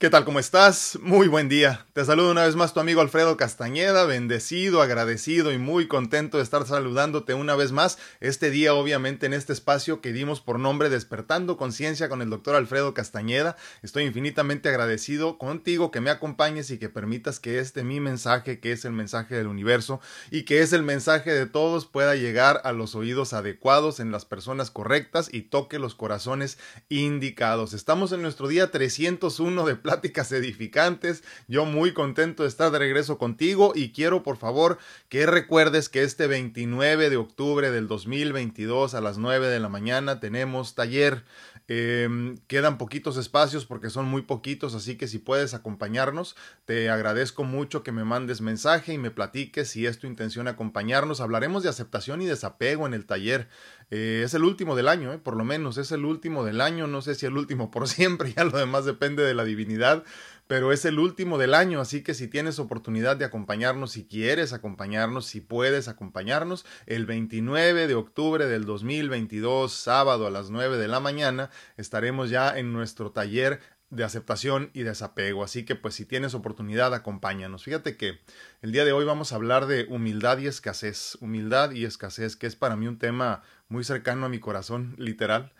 ¿Qué tal? ¿Cómo estás? Muy buen día. Te saludo una vez más tu amigo Alfredo Castañeda, bendecido, agradecido y muy contento de estar saludándote una vez más este día, obviamente, en este espacio que dimos por nombre Despertando Conciencia con el doctor Alfredo Castañeda. Estoy infinitamente agradecido contigo que me acompañes y que permitas que este mi mensaje, que es el mensaje del universo y que es el mensaje de todos, pueda llegar a los oídos adecuados en las personas correctas y toque los corazones indicados. Estamos en nuestro día 301 de edificantes. Yo muy contento de estar de regreso contigo y quiero por favor que recuerdes que este 29 de octubre del 2022 a las 9 de la mañana tenemos taller. Em, quedan poquitos espacios porque son muy poquitos, así que si puedes acompañarnos, te agradezco mucho que me mandes mensaje y me platiques si es tu intención acompañarnos. Hablaremos de aceptación y desapego en el taller. Eh, es el último del año, eh, por lo menos, es el último del año, no sé si el último por siempre, ya lo demás depende de la divinidad, pero es el último del año, así que si tienes oportunidad de acompañarnos, si quieres acompañarnos, si puedes acompañarnos, el 29 de octubre del 2022, sábado a las 9 de la mañana, estaremos ya en nuestro taller de aceptación y desapego. Así que pues si tienes oportunidad, acompáñanos. Fíjate que el día de hoy vamos a hablar de humildad y escasez. Humildad y escasez, que es para mí un tema muy cercano a mi corazón, literal.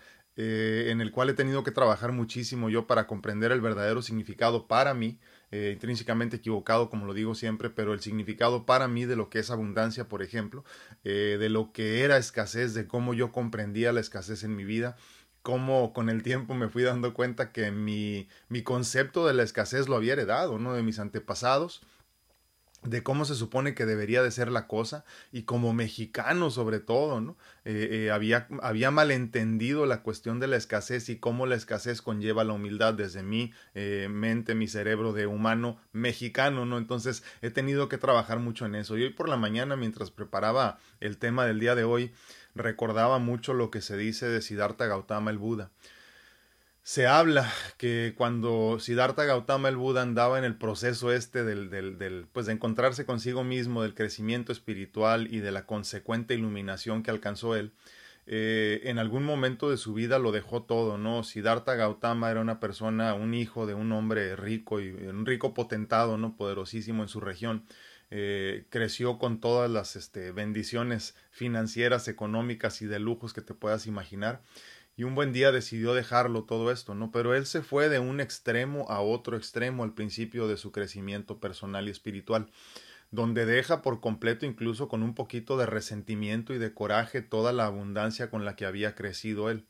Eh, en el cual he tenido que trabajar muchísimo yo para comprender el verdadero significado para mí, eh, intrínsecamente equivocado, como lo digo siempre, pero el significado para mí de lo que es abundancia, por ejemplo, eh, de lo que era escasez, de cómo yo comprendía la escasez en mi vida, cómo con el tiempo me fui dando cuenta que mi, mi concepto de la escasez lo había heredado, ¿no? De mis antepasados, de cómo se supone que debería de ser la cosa y como mexicano sobre todo, ¿no? Eh, eh, había, había malentendido la cuestión de la escasez y cómo la escasez conlleva la humildad desde mi eh, mente, mi cerebro de humano mexicano, ¿no? Entonces he tenido que trabajar mucho en eso. Y hoy por la mañana, mientras preparaba el tema del día de hoy, recordaba mucho lo que se dice de Siddhartha Gautama el Buda. Se habla que cuando Siddhartha Gautama el Buda andaba en el proceso este del, del, del, pues de encontrarse consigo mismo, del crecimiento espiritual y de la consecuente iluminación que alcanzó él, eh, en algún momento de su vida lo dejó todo, ¿no? Siddhartha Gautama era una persona, un hijo de un hombre rico y un rico potentado, ¿no? Poderosísimo en su región eh, creció con todas las este, bendiciones financieras, económicas y de lujos que te puedas imaginar. Y un buen día decidió dejarlo todo esto, ¿no? Pero él se fue de un extremo a otro extremo al principio de su crecimiento personal y espiritual, donde deja por completo, incluso con un poquito de resentimiento y de coraje, toda la abundancia con la que había crecido él.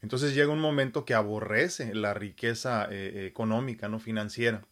Entonces llega un momento que aborrece la riqueza eh, económica, no financiera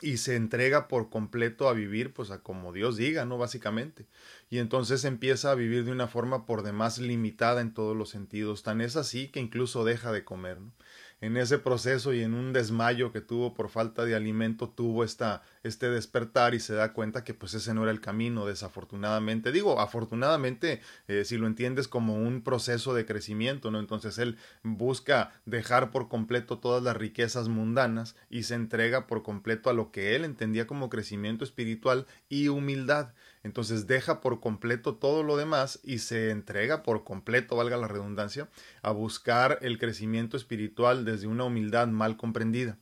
y se entrega por completo a vivir pues a como Dios diga, ¿no? Básicamente. Y entonces empieza a vivir de una forma por demás limitada en todos los sentidos. Tan es así que incluso deja de comer, ¿no? En ese proceso y en un desmayo que tuvo por falta de alimento tuvo esta, este despertar y se da cuenta que pues ese no era el camino desafortunadamente. Digo afortunadamente eh, si lo entiendes como un proceso de crecimiento no entonces él busca dejar por completo todas las riquezas mundanas y se entrega por completo a lo que él entendía como crecimiento espiritual y humildad entonces deja por completo todo lo demás y se entrega por completo, valga la redundancia, a buscar el crecimiento espiritual desde una humildad mal comprendida.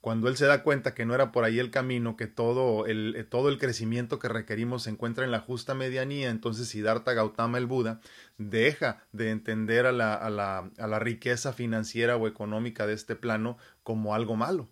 Cuando él se da cuenta que no era por ahí el camino, que todo el, todo el crecimiento que requerimos se encuentra en la justa medianía, entonces Siddhartha Gautama el Buda deja de entender a la, a la, a la riqueza financiera o económica de este plano como algo malo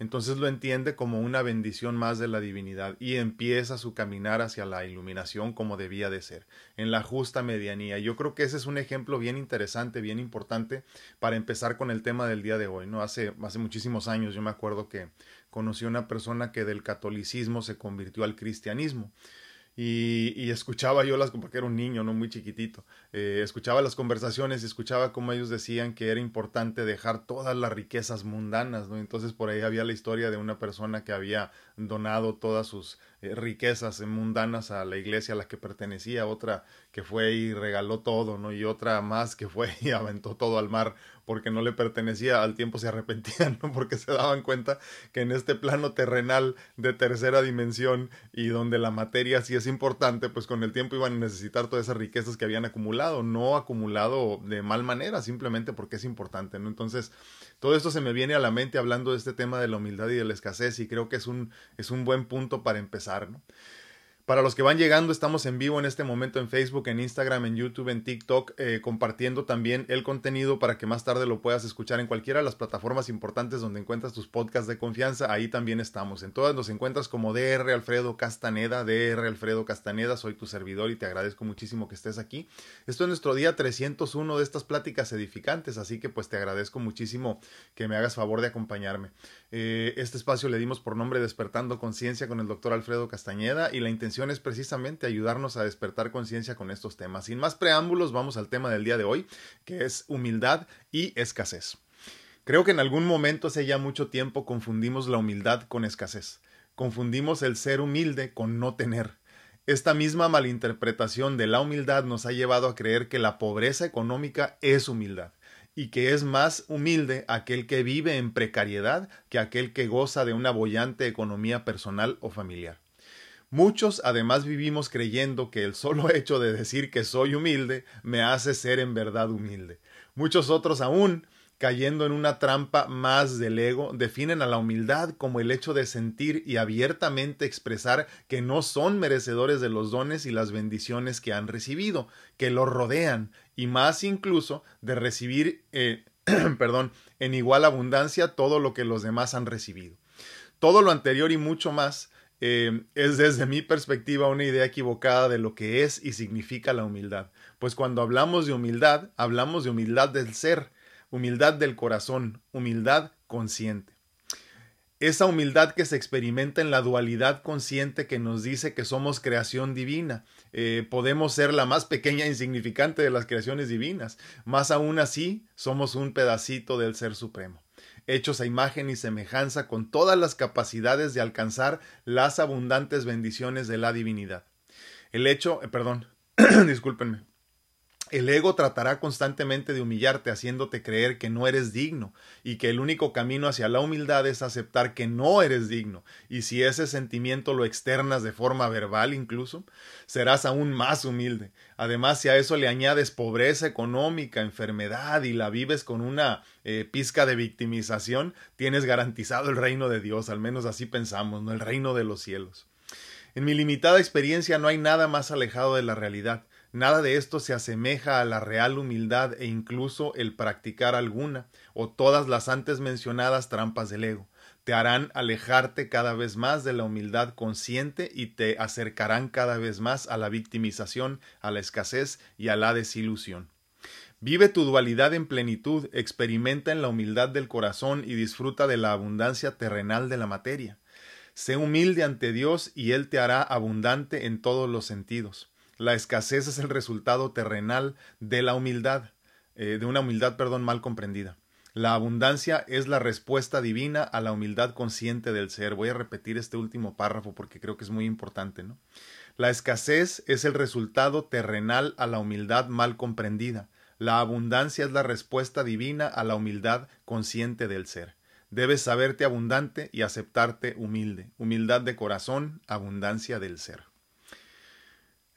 entonces lo entiende como una bendición más de la divinidad y empieza su caminar hacia la iluminación como debía de ser, en la justa medianía. Yo creo que ese es un ejemplo bien interesante, bien importante para empezar con el tema del día de hoy. ¿no? Hace, hace muchísimos años yo me acuerdo que conocí a una persona que del catolicismo se convirtió al cristianismo. Y, y, escuchaba yo las, porque era un niño, no muy chiquitito, eh, escuchaba las conversaciones y escuchaba cómo ellos decían que era importante dejar todas las riquezas mundanas, ¿no? Entonces por ahí había la historia de una persona que había donado todas sus eh, riquezas mundanas a la iglesia a la que pertenecía, otra que fue y regaló todo, ¿no? Y otra más que fue y aventó todo al mar porque no le pertenecía, al tiempo se arrepentían, ¿no? Porque se daban cuenta que en este plano terrenal de tercera dimensión y donde la materia sí es importante, pues con el tiempo iban a necesitar todas esas riquezas que habían acumulado, no acumulado de mal manera, simplemente porque es importante, ¿no? Entonces, Todo esto se me viene a la mente hablando de este tema de la humildad y de la escasez y creo que es un, es un buen punto para empezar. ¿no? Para los que van llegando, estamos en vivo en este momento en Facebook, en Instagram, en YouTube, en TikTok, eh, compartiendo también el contenido para que más tarde lo puedas escuchar en cualquiera de las plataformas importantes donde encuentras tus podcasts de confianza. Ahí también estamos. En todas nos encuentras como DR Alfredo Castaneda, DR Alfredo Castaneda. Soy tu servidor y te agradezco muchísimo que estés aquí. Esto es nuestro día 301 de estas pláticas edificantes, así que pues te agradezco muchísimo que me hagas favor de acompañarme. Eh, este espacio le dimos por nombre Despertando Conciencia con el doctor Alfredo Castañeda y la intención es precisamente ayudarnos a despertar conciencia con estos temas. Sin más preámbulos, vamos al tema del día de hoy, que es humildad y escasez. Creo que en algún momento hace ya mucho tiempo confundimos la humildad con escasez. Confundimos el ser humilde con no tener. Esta misma malinterpretación de la humildad nos ha llevado a creer que la pobreza económica es humildad y que es más humilde aquel que vive en precariedad que aquel que goza de una bollante economía personal o familiar. Muchos además vivimos creyendo que el solo hecho de decir que soy humilde me hace ser en verdad humilde. Muchos otros aún cayendo en una trampa más del ego, definen a la humildad como el hecho de sentir y abiertamente expresar que no son merecedores de los dones y las bendiciones que han recibido, que los rodean, y más incluso de recibir, eh, perdón, en igual abundancia todo lo que los demás han recibido. Todo lo anterior y mucho más eh, es desde mi perspectiva una idea equivocada de lo que es y significa la humildad. Pues cuando hablamos de humildad, hablamos de humildad del ser, humildad del corazón, humildad consciente. Esa humildad que se experimenta en la dualidad consciente que nos dice que somos creación divina. Eh, podemos ser la más pequeña e insignificante de las creaciones divinas. Más aún así, somos un pedacito del Ser Supremo hechos a imagen y semejanza con todas las capacidades de alcanzar las abundantes bendiciones de la divinidad. El hecho, eh, perdón, discúlpenme, el ego tratará constantemente de humillarte, haciéndote creer que no eres digno y que el único camino hacia la humildad es aceptar que no eres digno. Y si ese sentimiento lo externas de forma verbal incluso, serás aún más humilde. Además, si a eso le añades pobreza económica, enfermedad y la vives con una eh, pizca de victimización, tienes garantizado el reino de Dios, al menos así pensamos. El reino de los cielos. En mi limitada experiencia no hay nada más alejado de la realidad. Nada de esto se asemeja a la real humildad e incluso el practicar alguna o todas las antes mencionadas trampas del ego. Te harán alejarte cada vez más de la humildad consciente y te acercarán cada vez más a la victimización, a la escasez y a la desilusión. Vive tu dualidad en plenitud, experimenta en la humildad del corazón y disfruta de la abundancia terrenal de la materia. Sé humilde ante Dios y Él te hará abundante en todos los sentidos. La escasez es el resultado terrenal de la humildad, eh, de una humildad, perdón, mal comprendida. La abundancia es la respuesta divina a la humildad consciente del ser. Voy a repetir este último párrafo porque creo que es muy importante, ¿no? La escasez es el resultado terrenal a la humildad mal comprendida. La abundancia es la respuesta divina a la humildad consciente del ser. Debes saberte abundante y aceptarte humilde. Humildad de corazón, abundancia del ser.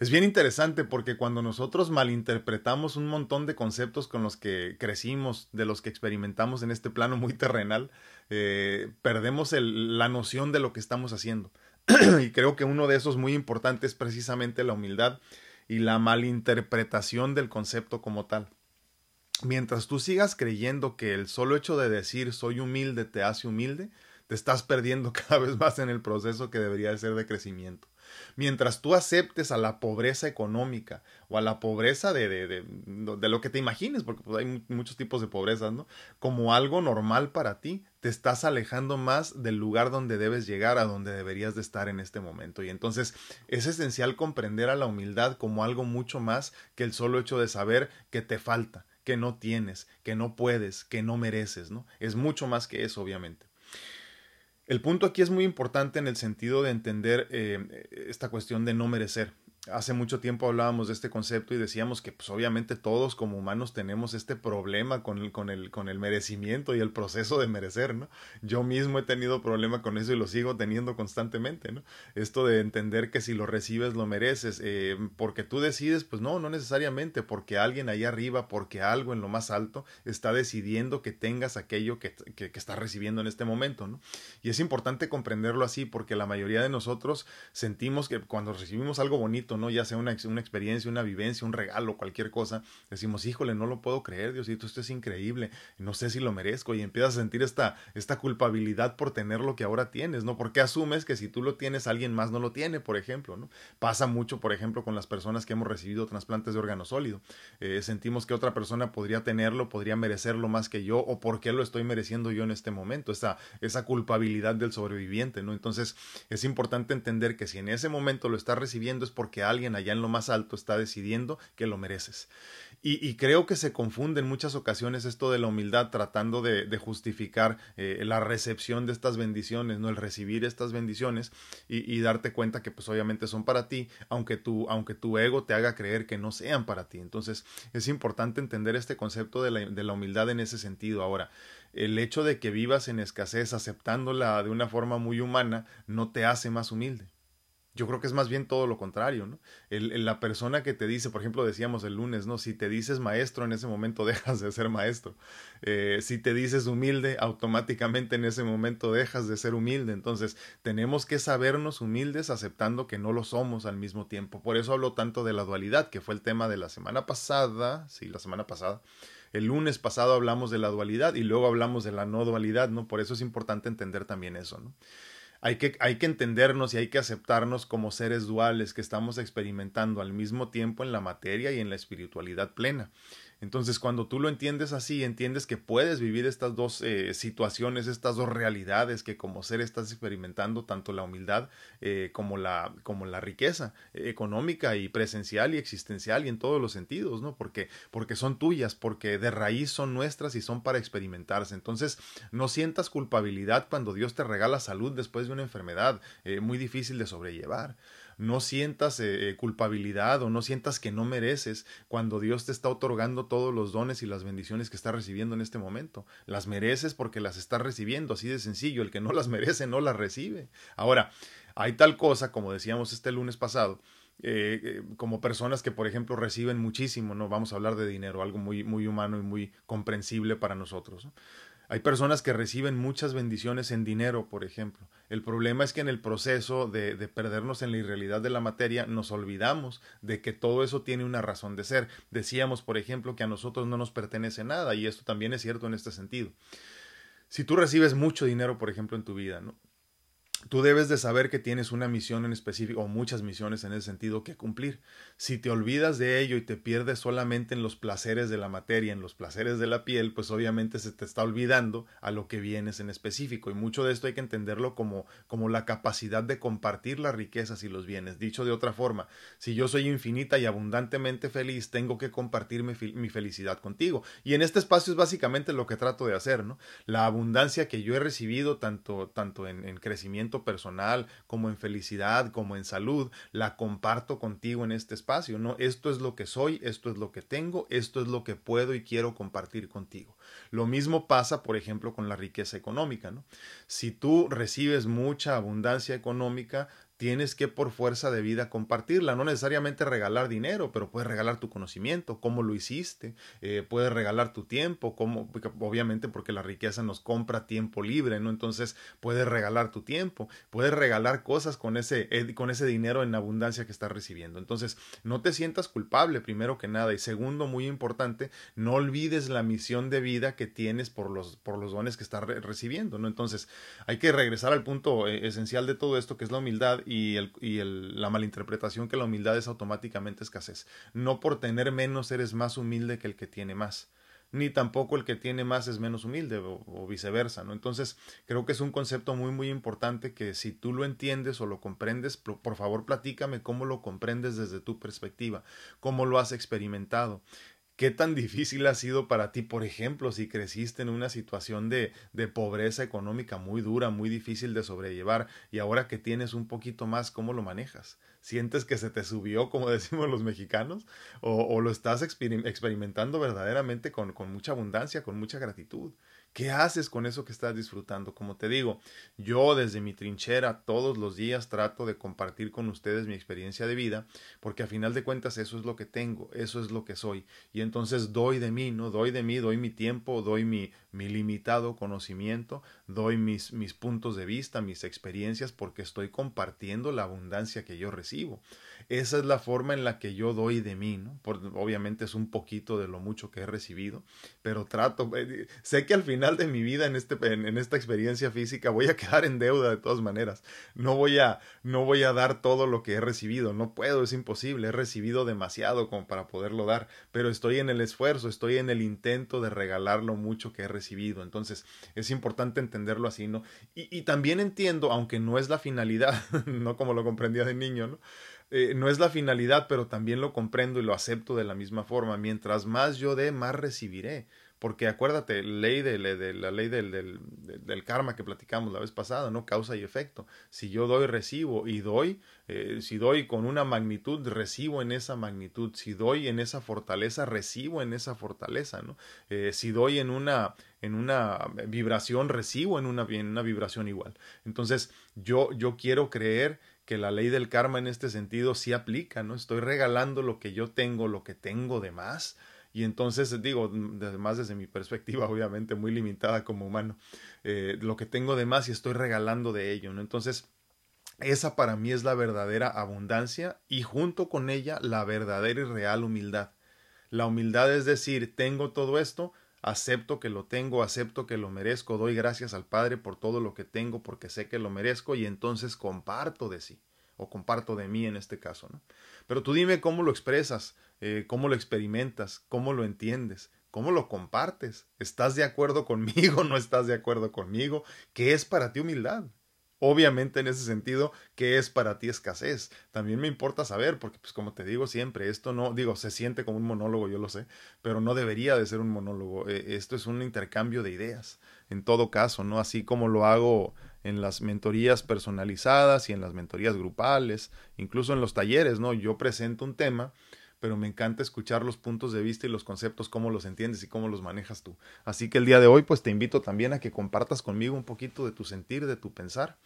Es bien interesante porque cuando nosotros malinterpretamos un montón de conceptos con los que crecimos, de los que experimentamos en este plano muy terrenal, eh, perdemos la noción de lo que estamos haciendo. y creo que uno de esos muy importantes es precisamente la humildad y la malinterpretación del concepto como tal. Mientras tú sigas creyendo que el solo hecho de decir soy humilde te hace humilde, te estás perdiendo cada vez más en el proceso que debería ser de crecimiento. Mientras tú aceptes a la pobreza económica o a la pobreza de, de, de, lo que te imagines, porque pues, hay muchos tipos de pobreza, ¿no? Como algo normal para ti, te estás alejando más del lugar donde debes llegar, a donde deberías de estar en este momento. Y entonces es esencial comprender a la humildad como algo mucho más que el solo hecho de saber que te falta, que no tienes, que no puedes, que no mereces, ¿no? Es mucho más que eso, obviamente. El punto aquí es muy importante en el sentido de entender eh, esta cuestión de no merecer. Hace mucho tiempo hablábamos de este concepto y decíamos que pues obviamente todos como humanos tenemos este problema con el, con el, con el merecimiento y el proceso de merecer, ¿no? Yo mismo he tenido problema con eso y lo sigo teniendo constantemente, ¿no? Esto de entender que si lo recibes lo mereces, eh, porque tú decides, pues no, no necesariamente, porque alguien ahí arriba, porque algo en lo más alto está decidiendo que tengas aquello que, que, que estás recibiendo en este momento, ¿no? Y es importante comprenderlo así porque la mayoría de nosotros sentimos que cuando recibimos algo bonito, ¿no? Ya sea una, una experiencia, una vivencia, un regalo, cualquier cosa, decimos, híjole, no lo puedo creer, Diosito, esto es increíble, no sé si lo merezco, y empiezas a sentir esta, esta culpabilidad por tener lo que ahora tienes, ¿no? Porque asumes que si tú lo tienes, alguien más no lo tiene, por ejemplo, ¿no? Pasa mucho, por ejemplo, con las personas que hemos recibido trasplantes de órgano sólido. Eh, sentimos que otra persona podría tenerlo, podría merecerlo más que yo, o por qué lo estoy mereciendo yo en este momento, esa, esa culpabilidad del sobreviviente, ¿no? Entonces, es importante entender que si en ese momento lo estás recibiendo es porque alguien allá en lo más alto está decidiendo que lo mereces. Y, creo que se confunde en muchas ocasiones esto de la humildad tratando de, justificar eh, la recepción de estas bendiciones, no el recibir estas bendiciones y, darte cuenta que pues obviamente son para ti, aunque tu, aunque tu ego te haga creer que no sean para ti. Entonces es importante entender este concepto de la, de la humildad en ese sentido. Ahora, el hecho de que vivas en escasez aceptándola de una forma muy humana no te hace más humilde. Yo creo que es más bien todo lo contrario, ¿no? El, la persona que te dice, por ejemplo, decíamos el lunes, ¿no? Si te dices maestro, en ese momento dejas de ser maestro. Eh, si te dices humilde, automáticamente en ese momento dejas de ser humilde. Entonces, tenemos que sabernos humildes aceptando que no lo somos al mismo tiempo. Por eso hablo tanto de la dualidad, que fue el tema de la semana pasada, sí, la semana pasada. El lunes pasado hablamos de la dualidad y luego hablamos de la no dualidad, ¿no? Por eso es importante entender también eso, ¿no? Hay que, hay que entendernos y hay que aceptarnos como seres duales que estamos experimentando al mismo tiempo en la materia y en la espiritualidad plena. Entonces, cuando tú lo entiendes así, entiendes que puedes vivir estas dos eh, situaciones, estas dos realidades que como ser estás experimentando, tanto la humildad eh, como, la, como la riqueza eh, económica y presencial y existencial y en todos los sentidos, ¿no? Porque, porque son tuyas, porque de raíz son nuestras y son para experimentarse. Entonces, no sientas culpabilidad cuando Dios te regala salud después de una enfermedad muy difícil de sobrellevar no sientas eh, eh, culpabilidad o no sientas que no mereces cuando Dios te está otorgando todos los dones y las bendiciones que estás recibiendo en este momento. Las mereces porque las estás recibiendo, así de sencillo. El que no las merece no las recibe. Ahora, hay tal cosa, como decíamos este lunes pasado, eh, como personas que, por ejemplo, reciben muchísimo, no vamos a hablar de dinero, algo muy, muy humano y muy comprensible para nosotros. Hay personas que reciben muchas bendiciones en dinero, por ejemplo. El problema es que en el proceso de, de, perdernos en la irrealidad de la materia nos olvidamos de que todo eso tiene una razón de ser. Decíamos, por ejemplo, que a nosotros no nos pertenece nada y esto también es cierto en este sentido. Si tú recibes mucho dinero, por ejemplo, en tu vida, ¿no? Tú debes de saber que tienes una misión en específico o muchas misiones en ese sentido que cumplir. Si te olvidas de ello y te pierdes solamente en los placeres de la materia, en los placeres de la piel, pues obviamente se te está olvidando a lo que vienes en específico. Y mucho de esto hay que entenderlo como, como la capacidad de compartir las riquezas y los bienes. Dicho de otra forma, si yo soy infinita y abundantemente feliz, tengo que compartir mi, felicidad contigo. Y en este espacio es básicamente lo que trato de hacer, ¿no? La abundancia que yo he recibido tanto, tanto en crecimiento personal, como en felicidad, como en salud, la comparto contigo en este espacio, ¿no? Esto es lo que soy, esto es lo que tengo, esto es lo que puedo y quiero compartir contigo. Lo mismo pasa, por ejemplo, con la riqueza económica, ¿no? Si tú recibes mucha abundancia económica, tienes que por fuerza de vida compartirla, no necesariamente regalar dinero, pero puedes regalar tu conocimiento, cómo lo hiciste, eh, puedes regalar tu tiempo, cómo, obviamente porque la riqueza nos compra tiempo libre, ¿no? Entonces puedes regalar tu tiempo, puedes regalar cosas con ese, con ese dinero en abundancia que estás recibiendo. Entonces, no te sientas culpable, primero que nada, y segundo, muy importante, no olvides la misión de vida que tienes por los, por los dones que estás recibiendo, ¿no? Entonces, hay que regresar al punto eh, esencial de todo esto, que es la humildad, el, y el, la malinterpretación que la humildad es automáticamente escasez. No por tener menos eres más humilde que el que tiene más ni tampoco el que tiene más es menos humilde o, viceversa, ¿no? Entonces, creo que es un concepto muy, muy importante que si tú lo entiendes o lo comprendes, por favor platícame cómo lo comprendes desde tu perspectiva, cómo lo has experimentado ¿Qué tan difícil ha sido para ti, por ejemplo, si creciste en una situación de, pobreza económica muy dura, muy difícil de sobrellevar, y ahora que tienes un poquito más, ¿cómo lo manejas? ¿Sientes que se te subió, como decimos los mexicanos? ¿O, o lo estás experimentando verdaderamente con mucha abundancia, con mucha gratitud? ¿Qué haces con eso que estás disfrutando? Como te digo, yo desde mi trinchera todos los días trato de compartir con ustedes mi experiencia de vida, porque a final de cuentas eso es lo que tengo, eso es lo que soy. Y entonces doy de mí, ¿no? Doy de mí, doy mi tiempo, doy mi, mi limitado conocimiento, doy mis, puntos de vista, mis experiencias, porque estoy compartiendo la abundancia que yo recibo. Esa es la forma en la que yo doy de mí, ¿no? obviamente es un poquito de lo mucho que he recibido, pero trato, eh, sé que al final de mi vida en, este, en, esta experiencia física voy a quedar en deuda de todas maneras. No voy, a, no voy a dar todo lo que he recibido, no puedo, es imposible, he recibido demasiado como para poderlo dar, pero estoy en el esfuerzo, estoy en el intento de regalar lo mucho que he recibido. Entonces es importante entenderlo así, ¿no? Y, también entiendo, aunque no es la finalidad, no como lo comprendía de niño, ¿no? Eh, no es la finalidad, pero también lo comprendo y lo acepto de la misma forma. Mientras más yo dé, más recibiré. Porque acuérdate, ley de, la ley del, karma que platicamos la vez pasada, ¿no? Causa y efecto. Si yo doy, recibo. Y doy, eh, si doy con una magnitud, recibo en esa magnitud. Si doy en esa fortaleza, recibo en esa fortaleza, ¿no? Eh, si doy en una, en una vibración, recibo en una, en una vibración igual. Entonces, yo, yo quiero creer que la ley del karma en este sentido sí aplica, ¿no? Estoy regalando lo que yo tengo, lo que tengo de más. Y entonces digo, además desde mi perspectiva, obviamente muy limitada como humano, eh, lo que tengo de más y estoy regalando de ello, ¿no? Entonces, esa para mí es la verdadera abundancia y junto con ella la verdadera y real humildad. La humildad es decir, tengo todo esto, acepto que lo tengo, acepto que lo merezco, doy gracias al Padre por todo lo que tengo porque sé que lo merezco y entonces comparto de sí o comparto de mí en este caso. ¿no? Pero tú dime cómo lo expresas, eh, cómo lo experimentas, cómo lo entiendes, cómo lo compartes. ¿Estás de acuerdo conmigo? ¿No estás de acuerdo conmigo? ¿Qué es para ti humildad? Obviamente en ese sentido, ¿qué es para ti escasez? También me importa saber, porque pues como te digo siempre, esto no, digo, se siente como un monólogo, yo lo sé, pero no debería de ser un monólogo. Eh, esto es un intercambio de ideas, en todo caso, ¿no? Así como lo hago en las mentorías personalizadas y en las mentorías grupales, incluso en los talleres, ¿no? Yo presento un tema pero me encanta escuchar los puntos de vista y los conceptos, cómo los entiendes y cómo los manejas tú. Así que el día de hoy, pues te invito también a que compartas conmigo un poquito de tu sentir, de tu pensar.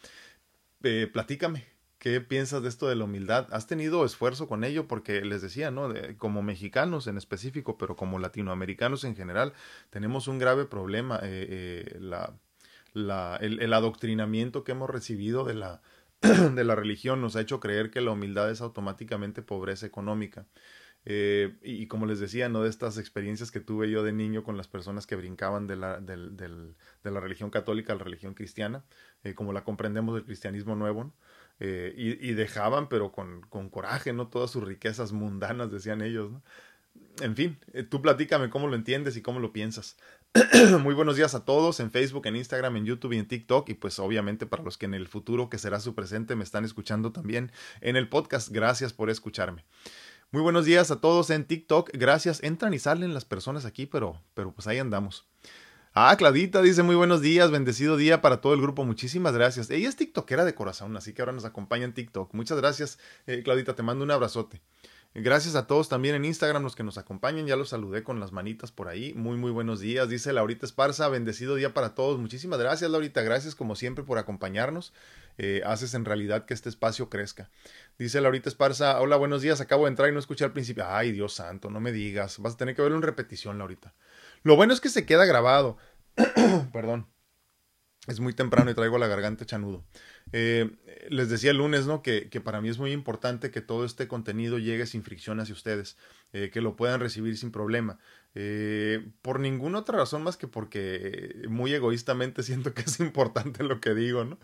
Eh, platícame, ¿Qué piensas de esto de la humildad? ¿Has tenido esfuerzo con ello? Porque les decía, ¿no? como mexicanos en específico, pero como latinoamericanos en general, tenemos un grave problema. Eh, eh, el, el, adoctrinamiento que hemos recibido de la, de la religión nos ha hecho creer que la humildad es automáticamente pobreza económica. Eh, y, como les decía, ¿no? De estas experiencias que tuve yo de niño con las personas que brincaban de la, de la religión católica a la religión cristiana, eh, como la comprendemos del cristianismo nuevo, eh, y, y, dejaban, pero con, con, coraje, ¿no? Todas sus riquezas mundanas, decían ellos, ¿no? En fin, tú platícame cómo lo entiendes y cómo lo piensas. Muy buenos días a todos en Facebook, en Instagram, en YouTube y en TikTok. Y pues obviamente para los que en el futuro, que será su presente, me están escuchando también en el podcast. Gracias por escucharme. Muy buenos días a todos en TikTok. Gracias. Entran y salen las personas aquí, pero, pero pues ahí andamos. Ah, Claudita dice muy buenos días, bendecido día para todo el grupo. Muchísimas gracias. Ella es TikTokera de corazón, así que ahora nos acompaña en TikTok. Muchas gracias, eh, Claudita. Te mando un abrazote. Gracias a todos también en Instagram, los que nos acompañan. Ya los saludé con las manitas por ahí. Muy, muy buenos días. Dice Laurita Esparza, bendecido día para todos. Muchísimas gracias, Laurita. Gracias como siempre por acompañarnos. Eh, haces en realidad que este espacio crezca. Dice Laurita Esparza, hola, buenos días. Acabo de entrar y no escuché al principio. Ay, Dios santo, no me digas. Vas a tener que verlo en repetición, Laurita. Lo bueno es que se queda grabado. Perdón. Es muy temprano y traigo la garganta chanudo. Eh, les decía el lunes, ¿no? Que, que, para mí es muy importante que todo este contenido llegue sin fricción hacia ustedes, eh, que lo puedan recibir sin problema. Eh, por ninguna otra razón más que porque muy egoístamente siento que es importante lo que digo, ¿no?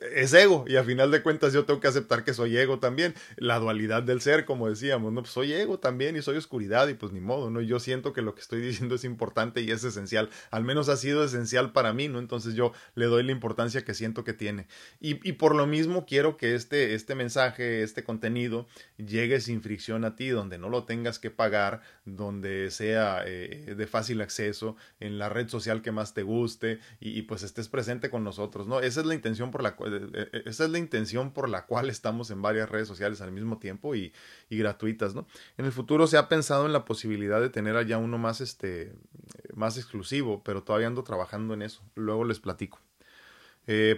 Es ego y a final de cuentas yo tengo que aceptar que soy ego también, la dualidad del ser, como decíamos, no, pues soy ego también y soy oscuridad y pues ni modo, ¿no? Yo siento que lo que estoy diciendo es importante y es esencial, al menos ha sido esencial para mí, ¿no? Entonces yo le doy la importancia que siento que tiene. Y, y por lo mismo quiero que este, este mensaje, este contenido llegue sin fricción a ti, donde no lo tengas que pagar, donde sea eh, de fácil acceso, en la red social que más te guste y, y pues estés presente con nosotros, ¿no? Esa es la intención por la cual esa es la intención por la cual estamos en varias redes sociales al mismo tiempo y, gratuitas, ¿no? En el futuro se ha pensado en la posibilidad de tener allá uno más, este, más exclusivo, pero todavía ando trabajando en eso. Luego les platico.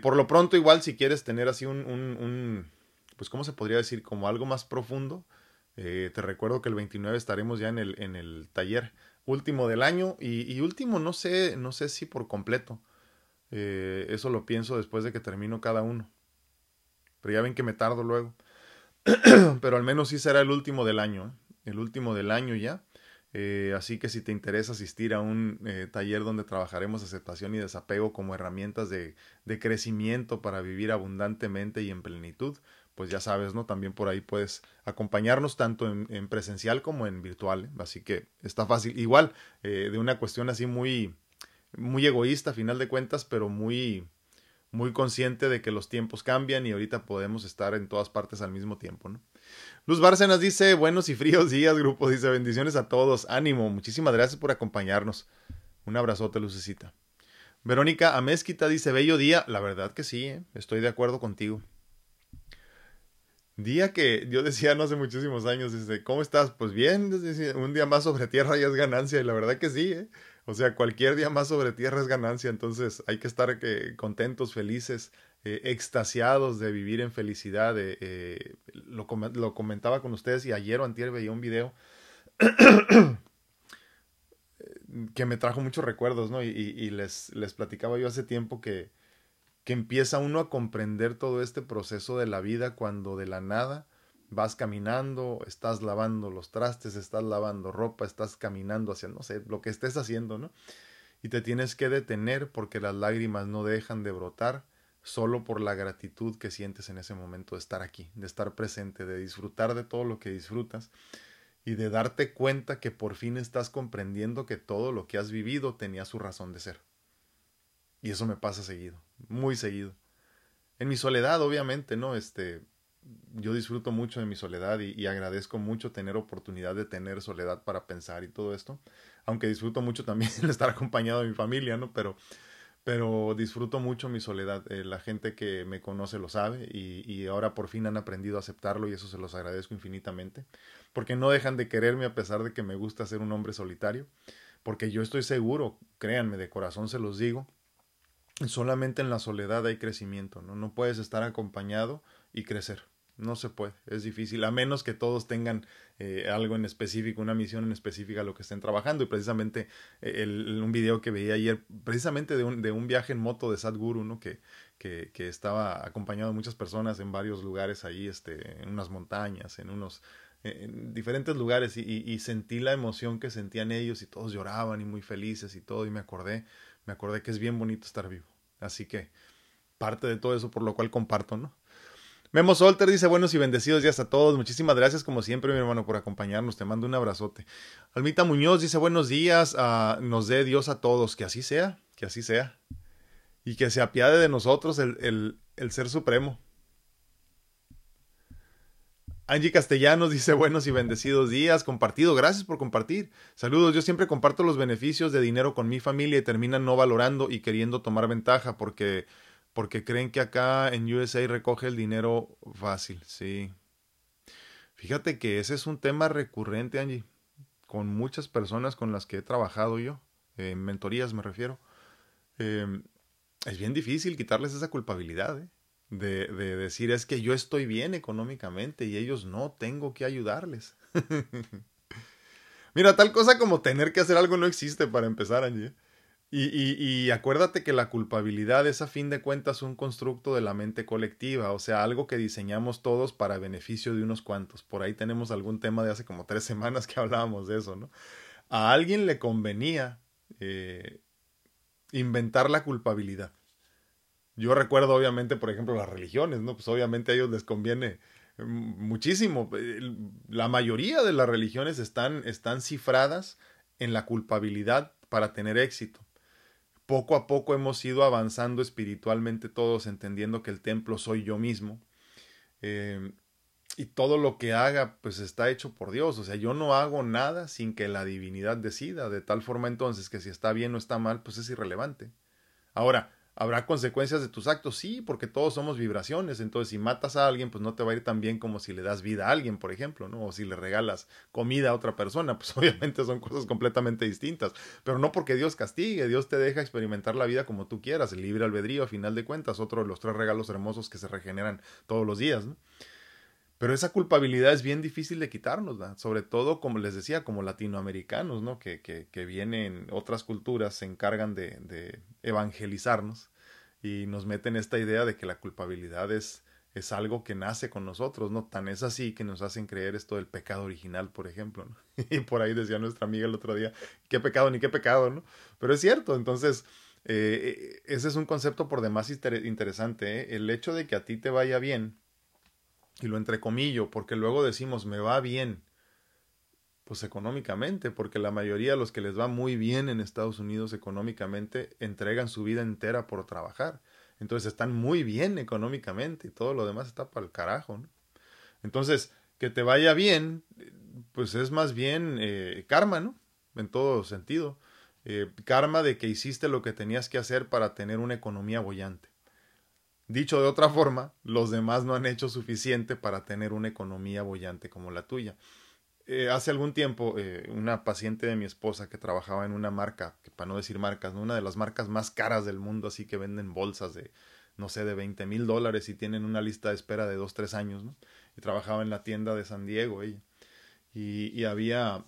por lo pronto, igual, si quieres tener así un, un, pues, ¿cómo se podría decir? Como algo más profundo. te recuerdo que el 29 estaremos ya en el, en el taller último del año y, y último, no sé, no sé si por completo eh, eso lo pienso después de que termino cada uno. Pero ya ven que me tardo luego. Pero al menos sí será el último del año. ¿eh? El último del año ya. Eh, así que si te interesa asistir a un taller donde trabajaremos aceptación y desapego como herramientas de, crecimiento para vivir abundantemente y en plenitud, pues ya sabes, ¿no? También por ahí puedes acompañarnos tanto en, en presencial como en virtual. Así que está fácil. Igual, de una cuestión así muy, muy egoísta a final de cuentas, pero muy, muy consciente de que los tiempos cambian y ahorita podemos estar en todas partes al mismo tiempo, ¿no? Luz Bárcenas dice, buenos y fríos días, grupo, dice, bendiciones a todos, ánimo, muchísimas gracias por acompañarnos. Un abrazote, Lucecita. Verónica Amezquita dice, bello día, la verdad que sí, ¿eh? estoy de acuerdo contigo. Día que yo decía no hace muchísimos años, dice, ¿cómo estás? Pues bien, un día más sobre tierra ya es ganancia, y la verdad que sí, ¿eh? O sea, cualquier día más sobre tierra es ganancia, entonces hay que estar eh, contentos, felices, eh, extasiados de vivir en felicidad. Eh, lo, comentaba con ustedes y ayer o antier veía un video que me trajo muchos recuerdos, ¿no? Y, y, les, les platicaba yo hace tiempo que, que empieza uno a comprender todo este proceso de la vida cuando de la nada vas caminando, estás lavando los trastes, estás lavando ropa, estás caminando hacia, no sé, lo que estés haciendo, ¿no? Y te tienes que detener porque las lágrimas no dejan de brotar solo por la gratitud que sientes en ese momento de estar aquí, de estar presente, de disfrutar de todo lo que disfrutas y de darte cuenta que por fin estás comprendiendo que todo lo que has vivido tenía su razón de ser. Y eso me pasa seguido, muy seguido. En mi soledad, obviamente, ¿no? Este, yo disfruto mucho de mi soledad y, agradezco mucho tener oportunidad de tener soledad para pensar y todo esto, aunque disfruto mucho también estar acompañado de mi familia, ¿no? Pero, pero disfruto mucho mi soledad. Eh, la gente que me conoce lo sabe y, y, ahora por fin han aprendido a aceptarlo y eso se los agradezco infinitamente, porque no dejan de quererme a pesar de que me gusta ser un hombre solitario, porque yo estoy seguro, créanme, de corazón se los digo, solamente en la soledad hay crecimiento, ¿no? No puedes estar acompañado y crecer. No se puede, es difícil, a menos que todos tengan eh, algo en específico, una misión en específica a lo que estén trabajando. Y precisamente eh, el, un video que veía ayer, precisamente de un, de un viaje en moto de Sadhguru, ¿no? que, que, que, estaba acompañado de muchas personas en varios lugares ahí, este, en unas montañas, en unos en diferentes lugares y, y, sentí la emoción que sentían ellos y todos lloraban y muy felices y todo y me acordé, me acordé que es bien bonito estar vivo. Así que parte de todo eso por lo cual comparto, ¿no? Memo Solter dice buenos y bendecidos días a todos. Muchísimas gracias como siempre mi hermano por acompañarnos. Te mando un abrazote. Almita Muñoz dice buenos días. Uh, nos dé Dios a todos. Que así sea, que así sea. Y que se apiade de nosotros el, el, el Ser Supremo. Angie Castellanos dice buenos y bendecidos días, compartido, gracias por compartir. Saludos, yo siempre comparto los beneficios de dinero con mi familia y terminan no valorando y queriendo tomar ventaja porque porque creen que acá en USA recoge el dinero fácil, sí. Fíjate que ese es un tema recurrente, Angie, con muchas personas con las que he trabajado yo, en mentorías me refiero. Em, es bien difícil quitarles esa culpabilidad, ¿eh? de, de decir es que yo estoy bien económicamente y ellos no, tengo que ayudarles. Mira, tal cosa como tener que hacer algo no existe para empezar, Angie. Y, acuérdate que la culpabilidad es a fin de cuentas un constructo de la mente colectiva, o sea, algo que diseñamos todos para beneficio de unos cuantos. Por ahí tenemos algún tema de hace como tres semanas que hablábamos de eso, ¿no? A alguien le convenía eh, inventar la culpabilidad. Yo recuerdo obviamente, por ejemplo, las religiones, ¿no? Pues obviamente a ellos les conviene mm, muchísimo. La mayoría de las religiones están, están cifradas en la culpabilidad para tener éxito. Poco a poco hemos ido avanzando espiritualmente todos, entendiendo que el templo soy yo mismo. Eh, y todo lo que haga pues está hecho por Dios. O sea, yo no hago nada sin que la divinidad decida, de tal forma entonces que si está bien o está mal, pues es irrelevante. Ahora, ¿habrá consecuencias de tus actos? Sí, porque todos somos vibraciones. Entonces, si matas a alguien, pues no te va a ir tan bien como si le das vida a alguien, por ejemplo, ¿no? O si le regalas comida a otra persona, pues obviamente son cosas completamente distintas. Pero no porque Dios castigue, Dios te deja experimentar la vida como tú quieras, el libre albedrío, a final de cuentas, otro de los tres regalos hermosos que se regeneran todos los días, ¿no? Pero esa culpabilidad es bien difícil de quitarnos, sobre todo, como les decía, como latinoamericanos, ¿no? Que, que, que vienen otras culturas, se encargan de, de, evangelizarnos y nos meten esta idea de que la culpabilidad es, es algo que nace con nosotros, ¿no? Tan es así que nos hacen creer esto del pecado original, por ejemplo. Y por ahí decía nuestra amiga el otro día, qué pecado ni qué pecado, ¿no? Pero es cierto, entonces, eh, ese es un concepto por demás interesante, ¿eh? El hecho de que a ti te vaya bien, y lo entrecomillo, porque luego decimos me va bien, pues económicamente, porque la mayoría de los que les va muy bien en Estados Unidos económicamente entregan su vida entera por trabajar. Entonces están muy bien económicamente y todo lo demás está para el carajo. Entonces, que te vaya bien, pues es más bien eh, karma, ¿no? En todo sentido. Eh, karma de que hiciste lo que tenías que hacer para tener una economía bollante. Dicho de otra forma, los demás no han hecho suficiente para tener una economía bollante como la tuya. Eh, hace algún tiempo, eh, una paciente de mi esposa que trabajaba en una marca, para no decir marcas, una de las marcas más caras del mundo, así que venden bolsas de, no sé, de 20 mil dólares y tienen una lista de espera de dos, tres años, ¿no? Y trabajaba en la tienda de San Diego y había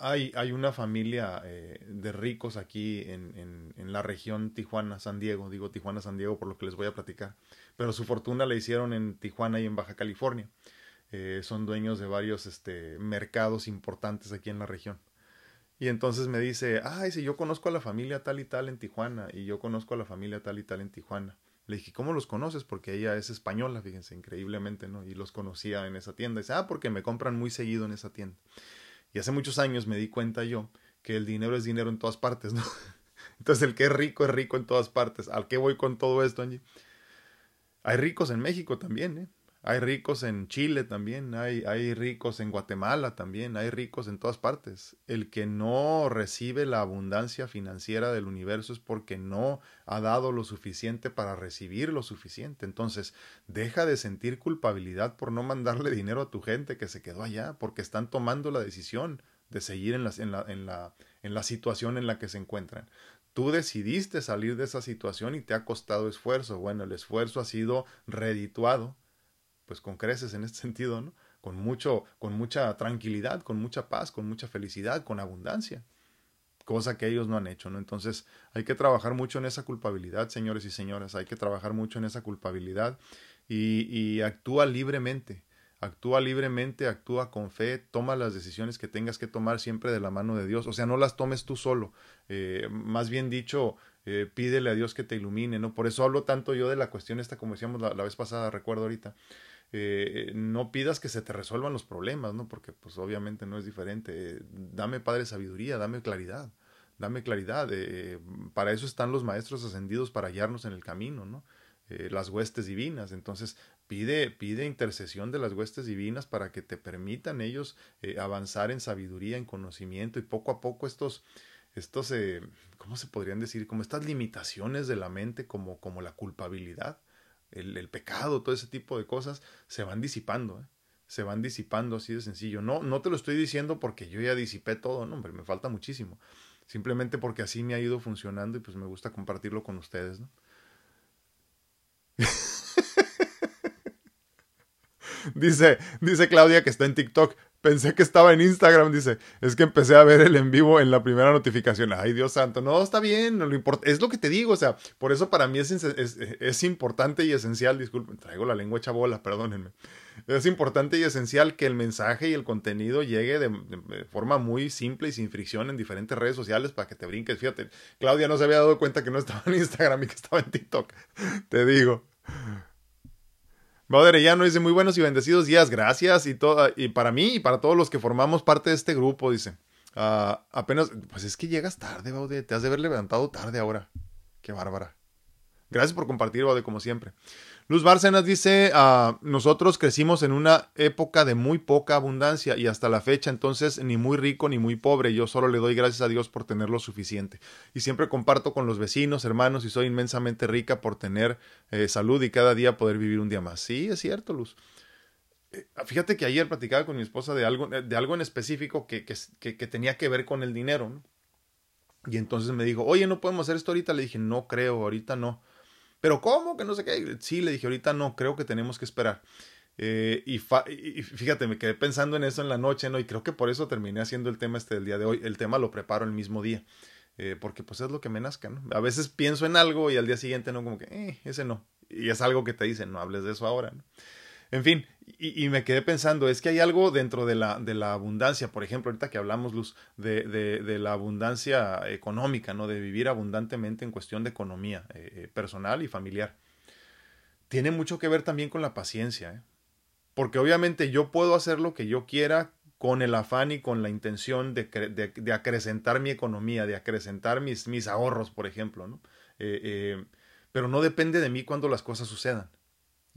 hay, una familia eh, de ricos aquí en, la región Tijuana-San Diego, digo Tijuana-San Diego por lo que les voy a platicar, pero su fortuna la hicieron en Tijuana y en Baja California. Eh, son dueños de varios este, mercados importantes aquí en la región. Y entonces me dice, ay, si yo conozco a la familia tal y tal en Tijuana, y yo conozco a la familia tal y tal en Tijuana. Le dije, ¿cómo los conoces? Porque ella es española, fíjense, increíblemente, ¿no? Y los conocía en esa tienda. Dice, ah, porque me compran muy seguido en esa tienda. Y hace muchos años me di cuenta yo que el dinero es dinero en todas partes, ¿no? Entonces el que es rico es rico en todas partes. ¿Al qué voy con todo esto, Angie? Hay ricos en México también, ¿eh? Hay ricos en Chile también, hay, hay ricos en Guatemala también, hay ricos en todas partes. El que no recibe la abundancia financiera del universo es porque no ha dado lo suficiente para recibir lo suficiente. Entonces, deja de sentir culpabilidad por no mandarle dinero a tu gente que se quedó allá, porque están tomando la decisión de seguir en la, en la, en la, en la situación en la que se encuentran. Tú decidiste salir de esa situación y te ha costado esfuerzo. Bueno, el esfuerzo ha sido redituado pues con creces en este sentido, ¿no? Con mucho, con mucha tranquilidad, con mucha paz, con mucha felicidad, con abundancia. Cosa que ellos no han hecho, ¿no? Entonces hay que trabajar mucho en esa culpabilidad, señores y señoras, hay que trabajar mucho en esa culpabilidad y, actúa libremente, actúa libremente, actúa con fe, toma las decisiones que tengas que tomar siempre de la mano de Dios, o sea, no las tomes tú solo, eh, más bien dicho, eh, pídele a Dios que te ilumine, ¿no? Por eso hablo tanto yo de la cuestión esta, como decíamos la vez pasada, recuerdo ahorita, eh, no pidas que se te resuelvan los problemas, ¿no? Porque pues obviamente no es diferente. dame, Padre, sabiduría, dame claridad, dame claridad. Eh, para eso están los maestros ascendidos, para hallarnos en el camino, ¿no? Eh, las huestes divinas. Entonces, pide, pide intercesión de las huestes divinas para que te permitan ellos avanzar en sabiduría, en conocimiento y poco a poco estos, estos, ¿cómo se podrían decir? Como estas limitaciones de la mente, como, como la culpabilidad, el, pecado, todo ese tipo de cosas, se van disipando, ¿eh? se van disipando así de sencillo. No, no te lo estoy diciendo porque yo ya disipé todo, no, hombre, me falta muchísimo. Simplemente porque así me ha ido funcionando y pues me gusta compartirlo con ustedes, dice, dice Claudia que está en TikTok. Pensé que estaba en Instagram, dice. Es que empecé a ver el en vivo en la primera notificación. Ay, Dios santo. No, está bien. lo es lo que te digo. O sea, por eso para mí es, es, importante y esencial. Disculpen, traigo la lengua hecha bola, perdónenme. Es importante y esencial que el mensaje y el contenido llegue de, forma muy simple y sin fricción en diferentes redes sociales para que te brinques. Fíjate, Claudia no se había dado cuenta que no estaba en Instagram y que estaba en TikTok. Te digo. Ya no dice muy buenos y bendecidos días, gracias y, y para mí y para todos los que formamos parte de este grupo, dice. Uh, apenas, pues es que llegas tarde, Baude, te has de haber levantado tarde ahora. Qué bárbara. Gracias por compartir, Baude, como siempre. Luz Bárcenas dice, ah, nosotros crecimos en una época de muy poca abundancia y hasta la fecha entonces ni muy rico ni muy pobre, yo solo le doy gracias a Dios por tener lo suficiente. Y siempre comparto con los vecinos, hermanos y soy inmensamente rica por tener eh, salud y cada día poder vivir un día más. Sí, es cierto, Luz. Eh, fíjate que ayer platicaba con mi esposa de algo, de algo en específico que tenía que ver con el dinero. Y entonces me dijo, oye, ¿no podemos hacer esto ahorita? Le dije, no creo, ahorita no. Pero ¿cómo? Que no sé qué. Sí, le dije, ahorita no, creo que tenemos que esperar. Eh, y, fíjate, me quedé pensando en eso en la noche, ¿no? Y creo que por eso terminé haciendo el tema este del día de hoy. El tema lo preparo el mismo día. Eh, porque pues es lo que me nazca, ¿no? A veces pienso en algo y al día siguiente no, como que, eh, ese no. Y es algo que te dicen, no hables de eso ahora, ¿no? En fin, y, me quedé pensando, es que hay algo dentro de la, de la abundancia, por ejemplo, ahorita que hablamos, Luz, de, de, la abundancia económica, ¿no? De vivir abundantemente en cuestión de economía eh, eh, personal y familiar. Tiene mucho que ver también con la paciencia, ¿eh? Porque obviamente yo puedo hacer lo que yo quiera con el afán y con la intención de, de, acrecentar mi economía, de acrecentar mis, mis ahorros, por ejemplo, ¿no? pero no depende de mí cuando las cosas sucedan.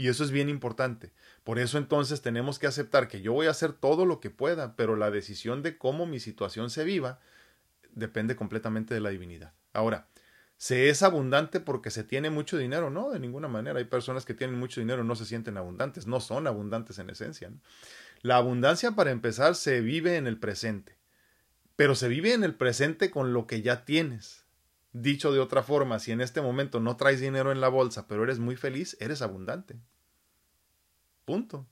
Y eso es bien importante. Por eso entonces tenemos que aceptar que yo voy a hacer todo lo que pueda, pero la decisión de cómo mi situación se viva depende completamente de la divinidad. Ahora, ¿se es abundante porque se tiene mucho dinero? No, de ninguna manera. Hay personas que tienen mucho dinero no se sienten abundantes, no son abundantes en esencia. La abundancia, para empezar, se vive en el presente, pero se vive en el presente con lo que ya tienes. Dicho de otra forma, si en este momento no traes dinero en la bolsa, pero eres muy feliz, eres abundante. Punto.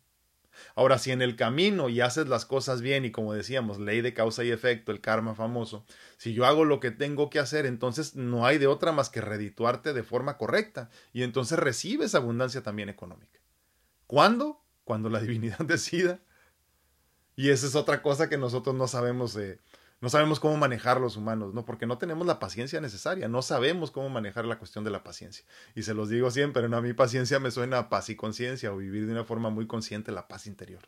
Ahora, si en el camino y haces las cosas bien y como decíamos, ley de causa y efecto, el karma famoso, si yo hago lo que tengo que hacer, entonces no hay de otra más que redituarte de forma correcta y entonces recibes abundancia también económica. ¿Cuándo? Cuando la divinidad decida. Y esa es otra cosa que nosotros no sabemos no sabemos cómo manejar los humanos, ¿no? Porque no tenemos la paciencia necesaria, no sabemos cómo manejar la cuestión de la paciencia. Y se los digo siempre, ¿no? A mí paciencia me suena a paz y conciencia o vivir de una forma muy consciente la paz interior.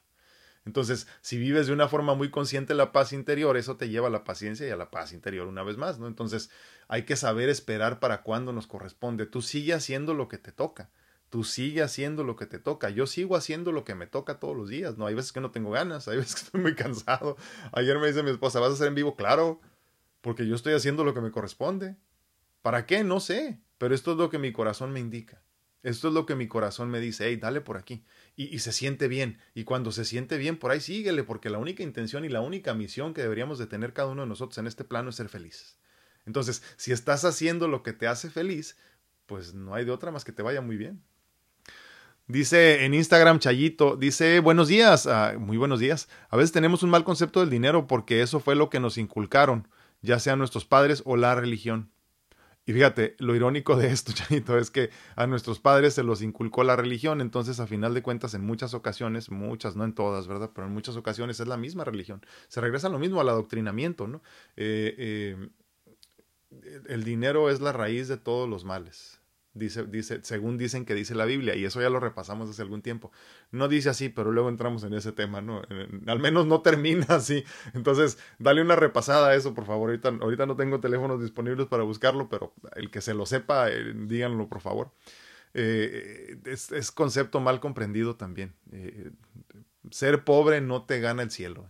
Entonces, si vives de una forma muy consciente la paz interior, eso te lleva a la paciencia y a la paz interior una vez más, ¿no? Entonces, hay que saber esperar para cuando nos corresponde. Tú sigue haciendo lo que te toca tú sigue haciendo lo que te toca. Yo sigo haciendo lo que me toca todos los días, ¿no? Hay veces que no tengo ganas, hay veces que estoy muy cansado. Ayer me dice mi esposa, ¿vas a hacer en vivo? Claro, porque yo estoy haciendo lo que me corresponde. ¿Para qué? No sé, pero esto es lo que mi corazón me indica. Esto es lo que mi corazón me dice, hey, dale por aquí. Y, y, se siente bien. Y cuando se siente bien, por ahí síguele, porque la única intención y la única misión que deberíamos de tener cada uno de nosotros en este plano es ser felices. Entonces, si estás haciendo lo que te hace feliz, pues no hay de otra más que te vaya muy bien. Dice en Instagram Chayito, dice, buenos días, ah, muy buenos días. A veces tenemos un mal concepto del dinero porque eso fue lo que nos inculcaron, ya sean nuestros padres o la religión. Y fíjate, lo irónico de esto, Chayito, es que a nuestros padres se los inculcó la religión, entonces a final de cuentas en muchas ocasiones, muchas, no en todas, ¿verdad? Pero en muchas ocasiones es la misma religión. Se regresa lo mismo al adoctrinamiento, ¿no? Eh, eh, el dinero es la raíz de todos los males. Dice, dice, según dicen que dice la Biblia, y eso ya lo repasamos hace algún tiempo. No dice así, pero luego entramos en ese tema, ¿no? al menos no termina así. Entonces, dale una repasada a eso, por favor. Ahorita, ahorita no tengo teléfonos disponibles para buscarlo, pero el que se lo sepa, eh, díganlo, por favor. Eh, es, concepto mal comprendido también. Eh, ser pobre no te gana el cielo.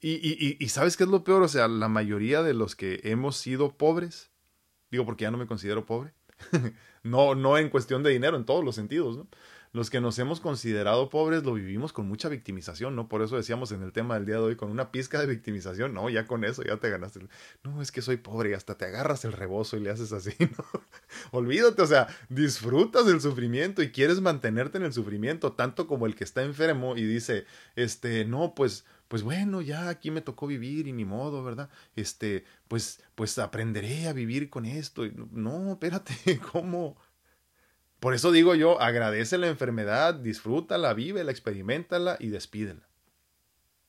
Y, y, y, ¿sabes qué es lo peor? O sea, la mayoría de los que hemos sido pobres digo porque ya no me considero pobre, no, no en cuestión de dinero, en todos los sentidos, ¿no? los que nos hemos considerado pobres lo vivimos con mucha victimización, ¿no? Por eso decíamos en el tema del día de hoy, con una pizca de victimización, no, ya con eso ya te ganaste. No, es que soy pobre y hasta te agarras el rebozo y le haces así, ¿no? Olvídate, o sea, disfrutas del sufrimiento y quieres mantenerte en el sufrimiento, tanto como el que está enfermo y dice, este, no, pues pues bueno, ya aquí me tocó vivir y ni modo, ¿verdad? Este, pues, pues aprenderé a vivir con esto. No, espérate, ¿cómo? Por eso digo yo, agradece la enfermedad, disfrútala, vívela, experimentala y despídela.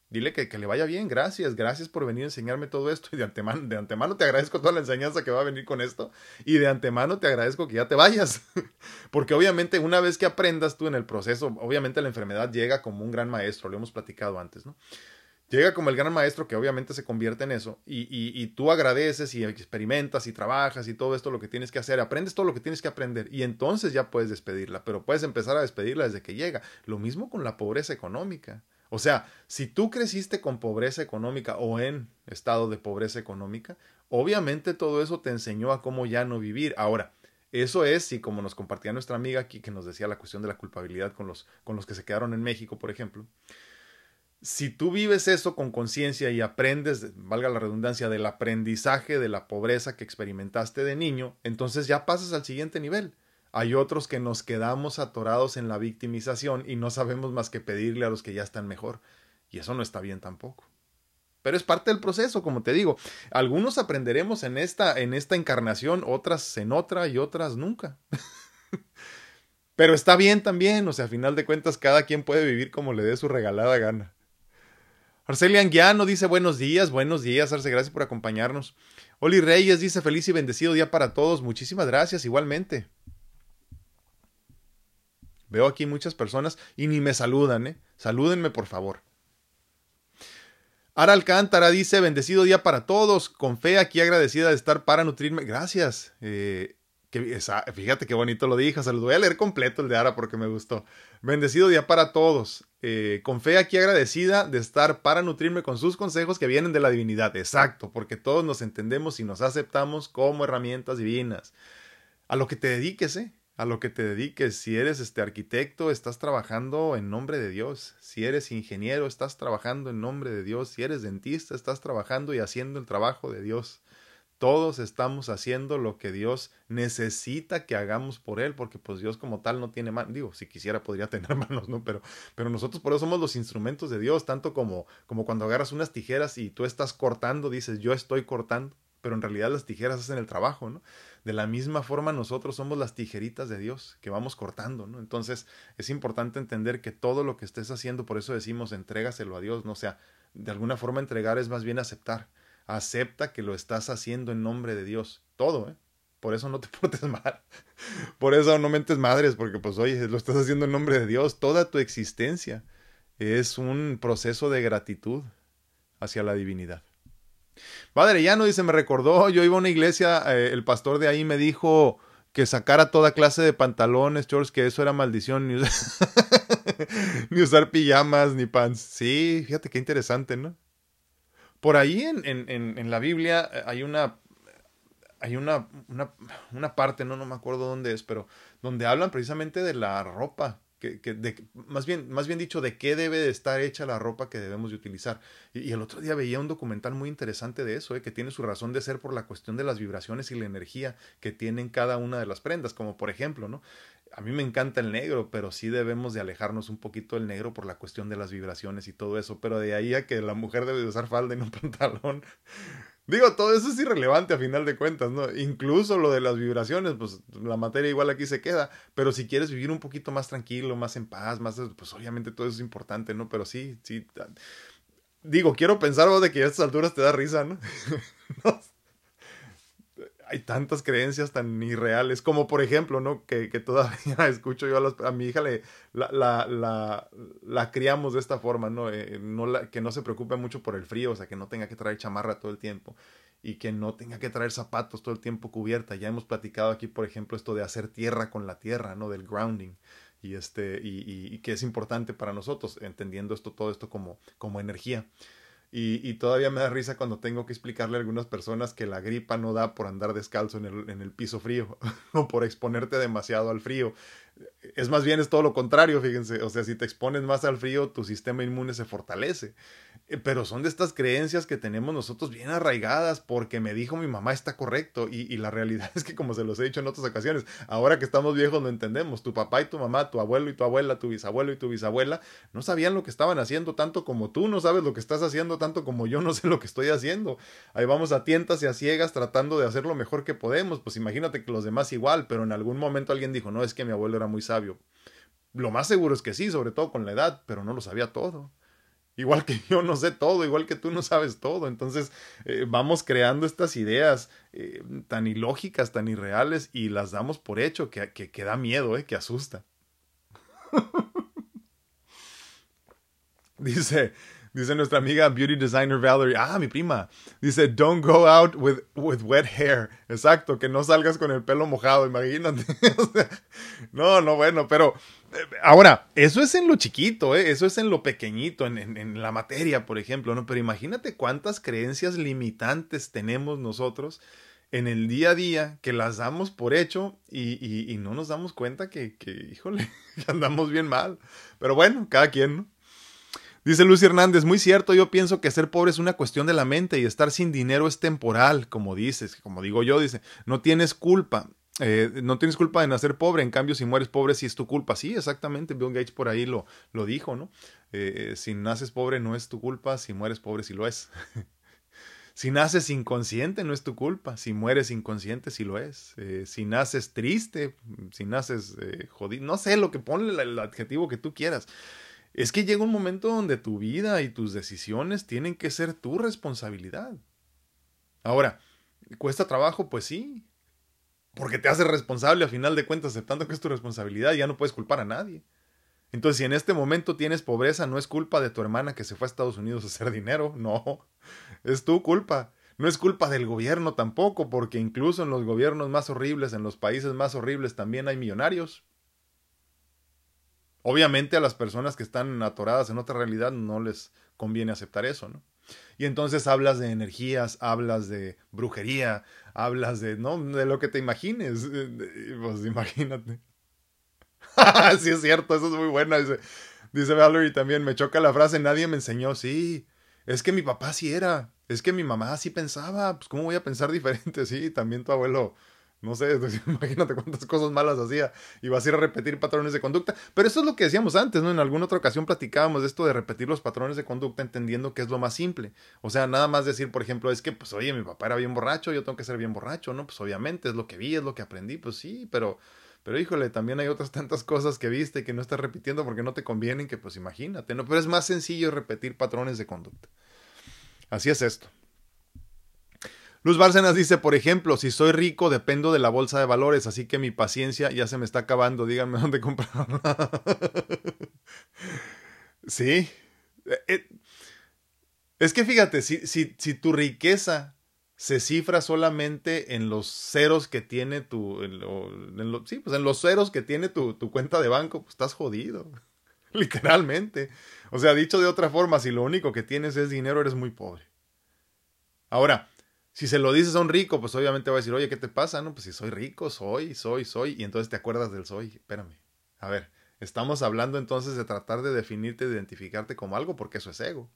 Dile que, que, le vaya bien, gracias, gracias por venir a enseñarme todo esto y de antemano, de antemano te agradezco toda la enseñanza que va a venir con esto y de antemano te agradezco que ya te vayas, porque obviamente una vez que aprendas tú en el proceso, obviamente la enfermedad llega como un gran maestro, lo hemos platicado antes, ¿no? Llega como el gran maestro que obviamente se convierte en eso y, y, tú agradeces y experimentas y trabajas y todo esto lo que tienes que hacer, aprendes todo lo que tienes que aprender y entonces ya puedes despedirla, pero puedes empezar a despedirla desde que llega. Lo mismo con la pobreza económica. O sea, si tú creciste con pobreza económica o en estado de pobreza económica, obviamente todo eso te enseñó a cómo ya no vivir. Ahora, eso es si como nos compartía nuestra amiga aquí que nos decía la cuestión de la culpabilidad con los, con los que se quedaron en México, por ejemplo si tú vives eso con conciencia y aprendes, valga la redundancia, del aprendizaje de la pobreza que experimentaste de niño, entonces ya pasas al siguiente nivel. Hay otros que nos quedamos atorados en la victimización y no sabemos más que pedirle a los que ya están mejor. Y eso no está bien tampoco. Pero es parte del proceso, como te digo. Algunos aprenderemos en esta, en esta encarnación, otras en otra y otras nunca. Pero está bien también, o sea, a final de cuentas, cada quien puede vivir como le dé su regalada gana. Arcelia Anguiano dice buenos días, buenos días, Arce, gracias por acompañarnos. Oli Reyes dice feliz y bendecido día para todos, muchísimas gracias, igualmente. Veo aquí muchas personas y ni me saludan, ¿eh? Salúdenme, por favor. Ara Alcántara dice, bendecido día para todos, con fe aquí agradecida de estar para nutrirme. Gracias. Eh, fíjate qué bonito lo dije, se lo voy a leer completo el de Ara porque me gustó. Bendecido día para todos. Eh, con fe aquí agradecida de estar para nutrirme con sus consejos que vienen de la divinidad. Exacto, porque todos nos entendemos y nos aceptamos como herramientas divinas. A lo que te dediques, ¿eh? A lo que te dediques. Si eres este arquitecto, estás trabajando en nombre de Dios. Si eres ingeniero, estás trabajando en nombre de Dios. Si eres dentista, estás trabajando y haciendo el trabajo de Dios. Todos estamos haciendo lo que Dios necesita que hagamos por Él, porque pues Dios como tal no tiene manos. Digo, si quisiera podría tener manos, ¿no? Pero, pero nosotros por eso somos los instrumentos de Dios, tanto como, como cuando agarras unas tijeras y tú estás cortando, dices, yo estoy cortando, pero en realidad las tijeras hacen el trabajo, ¿no? De la misma forma nosotros somos las tijeritas de Dios que vamos cortando, ¿no? Entonces es importante entender que todo lo que estés haciendo, por eso decimos, entrégaselo a Dios, no o sea, de alguna forma entregar es más bien aceptar acepta que lo estás haciendo en nombre de Dios. Todo, ¿eh? Por eso no te portes mal. Por eso no mentes madres, porque pues oye, lo estás haciendo en nombre de Dios. Toda tu existencia es un proceso de gratitud hacia la divinidad. Padre no dice, me recordó, yo iba a una iglesia, eh, el pastor de ahí me dijo que sacara toda clase de pantalones, shorts, que eso era maldición, ni, ni usar pijamas, ni pants. Sí, fíjate qué interesante, ¿no? Por ahí en, en, en, la Biblia eh, hay una hay una, una, una, parte, no, no me acuerdo dónde es, pero donde hablan precisamente de la ropa, que, que de, más, bien, más bien dicho, de qué debe de estar hecha la ropa que debemos de utilizar. Y, el otro día veía un documental muy interesante de eso, eh, que tiene su razón de ser por la cuestión de las vibraciones y la energía que tienen cada una de las prendas, como por ejemplo, ¿no? A mí me encanta el negro, pero sí debemos de alejarnos un poquito del negro por la cuestión de las vibraciones y todo eso, pero de ahí a que la mujer debe de usar falda y no pantalón. Digo, todo eso es irrelevante a final de cuentas, ¿no? Incluso lo de las vibraciones, pues la materia igual aquí se queda, pero si quieres vivir un poquito más tranquilo, más en paz, más, pues obviamente todo eso es importante, ¿no? Pero sí, sí. Digo, quiero pensar vos de que a estas alturas te da risa, ¿no? no hay tantas creencias tan irreales, como por ejemplo, ¿no? Que, que todavía escucho yo a, a mi hija, le, la, la, la, criamos de esta forma, ¿no? Eh, no la, que no se preocupe mucho por el frío, o sea, que no tenga que traer chamarra todo el tiempo y que no tenga que traer zapatos todo el tiempo cubierta. Ya hemos platicado aquí, por ejemplo, esto de hacer tierra con la tierra, ¿no? Del grounding. Y, este, y, y, y que es importante para nosotros, entendiendo esto, todo esto como, como energía. Y, todavía me da risa cuando tengo que explicarle a algunas personas que la gripa no da por andar descalzo en el, en el piso frío o por exponerte demasiado al frío. Es más bien es todo lo contrario, fíjense. O sea, si te expones más al frío, tu sistema inmune se fortalece. Eh, pero son de estas creencias que tenemos nosotros bien arraigadas porque me dijo mi mamá está correcto y, la realidad es que como se los he dicho en otras ocasiones, ahora que estamos viejos no entendemos, tu papá y tu mamá, tu abuelo y tu abuela, tu bisabuelo y tu bisabuela no sabían lo que estaban haciendo tanto como tú no sabes lo que estás haciendo tanto como yo no sé lo que estoy haciendo. Ahí vamos a tientas y a ciegas tratando de hacer lo mejor que podemos, pues imagínate que los demás igual, pero en algún momento alguien dijo, no, es que mi abuelo era muy sabio. Lo más seguro es que sí, sobre todo con la edad, pero no lo sabía todo. Igual que yo no sé todo, igual que tú no sabes todo. Entonces eh, vamos creando estas ideas eh, tan ilógicas, tan irreales y las damos por hecho que, que, da miedo, eh, que asusta. dice, dice nuestra amiga beauty designer Valerie, ah, mi prima, dice, don't go out with, with wet hair. Exacto, que no salgas con el pelo mojado, imagínate. no, no, bueno, pero Ahora, eso es en lo chiquito, ¿eh? eso es en lo pequeñito, en, la materia, por ejemplo, ¿no? Pero imagínate cuántas creencias limitantes tenemos nosotros en el día a día que las damos por hecho y, no nos damos cuenta que, que híjole, andamos bien mal. Pero bueno, cada quien, ¿no? Dice Lucy Hernández, muy cierto, yo pienso que ser pobre es una cuestión de la mente y estar sin dinero es temporal, como dices, como digo yo, dice, no tienes culpa. Eh, no tienes culpa de nacer pobre, en cambio si mueres pobre sí es tu culpa. Sí, exactamente, Bill Gates por ahí lo, lo dijo, ¿no? Eh, si naces pobre no es tu culpa, si mueres pobre sí lo es. si naces inconsciente no es tu culpa, si mueres inconsciente sí lo es. Eh, si naces triste, si naces jodido, no sé lo que ponle el adjetivo que tú quieras. Es que llega un momento donde tu vida y tus decisiones tienen que ser tu responsabilidad. Ahora, ¿cuesta trabajo? Pues sí, porque te hace responsable a final de cuentas, aceptando que es tu responsabilidad, ya no puedes culpar a nadie. Entonces, si en este momento tienes pobreza, no es culpa de tu hermana que se fue a Estados Unidos a hacer dinero, no, es tu culpa. No es culpa del gobierno tampoco, porque incluso en los gobiernos más horribles, en los países más horribles, también hay millonarios. Obviamente a las personas que están atoradas en otra realidad no les conviene aceptar eso, ¿no? Y entonces hablas de energías, hablas de brujería, hablas de, no, de lo que te imagines. Pues imagínate. sí es cierto, eso es muy bueno. Dice, dice Valerie también, me choca la frase, nadie me enseñó. Sí, es que mi papá sí era, es que mi mamá sí pensaba, pues cómo voy a pensar diferente, sí, también tu abuelo no sé, imagínate cuántas cosas malas hacía y vas a ir a repetir patrones de conducta. Pero eso es lo que decíamos antes, ¿no? En alguna otra ocasión platicábamos de esto de repetir los patrones de conducta entendiendo que es lo más simple. O sea, nada más decir, por ejemplo, es que, pues, oye, mi papá era bien borracho, yo tengo que ser bien borracho, ¿no? Pues obviamente es lo que vi, es lo que aprendí, pues sí, pero... Pero híjole, también hay otras tantas cosas que viste que no estás repitiendo porque no te convienen, que pues imagínate, ¿no? Pero es más sencillo repetir patrones de conducta. Así es esto. Luz Bárcenas dice, por ejemplo, si soy rico dependo de la bolsa de valores, así que mi paciencia ya se me está acabando, díganme dónde comprarla. sí. Eh, eh, es que fíjate, si, tu riqueza se cifra solamente en los ceros que tiene tu... Sí, pues en los ceros que tiene tu, tu cuenta de banco, pues estás jodido. Literalmente. O sea, dicho de otra forma, si lo único que tienes es dinero, eres muy pobre. Ahora, si se lo dices a un rico, pues obviamente va a decir, oye, ¿qué te pasa? No, pues si soy rico, soy, soy, soy. Y entonces te acuerdas del soy. Espérame. A ver, estamos hablando entonces de tratar de definirte, de identificarte como algo, porque eso es ego.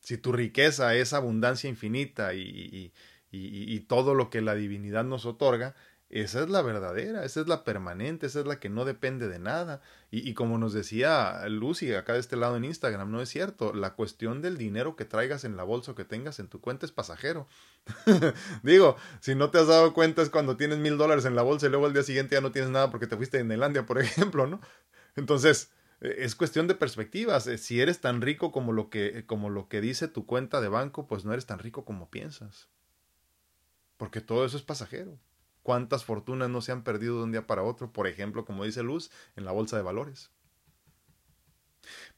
Si tu riqueza es abundancia infinita y, y, y, y todo lo que la divinidad nos otorga, esa es la verdadera, esa es la permanente, esa es la que no depende de nada. Y, como nos decía Lucy acá de este lado en Instagram, no es cierto. La cuestión del dinero que traigas en la bolsa o que tengas en tu cuenta es pasajero. Digo, si no te has dado cuenta es cuando tienes mil dólares en la bolsa y luego al día siguiente ya no tienes nada porque te fuiste a Nelandia, por ejemplo, ¿no? Entonces, e, es cuestión de perspectivas. Eh, si eres tan rico como lo que, como lo que dice tu cuenta de banco, pues no eres tan rico como piensas. Porque todo eso es pasajero cuántas fortunas no se han perdido de un día para otro, por ejemplo, como dice Luz, en la bolsa de valores.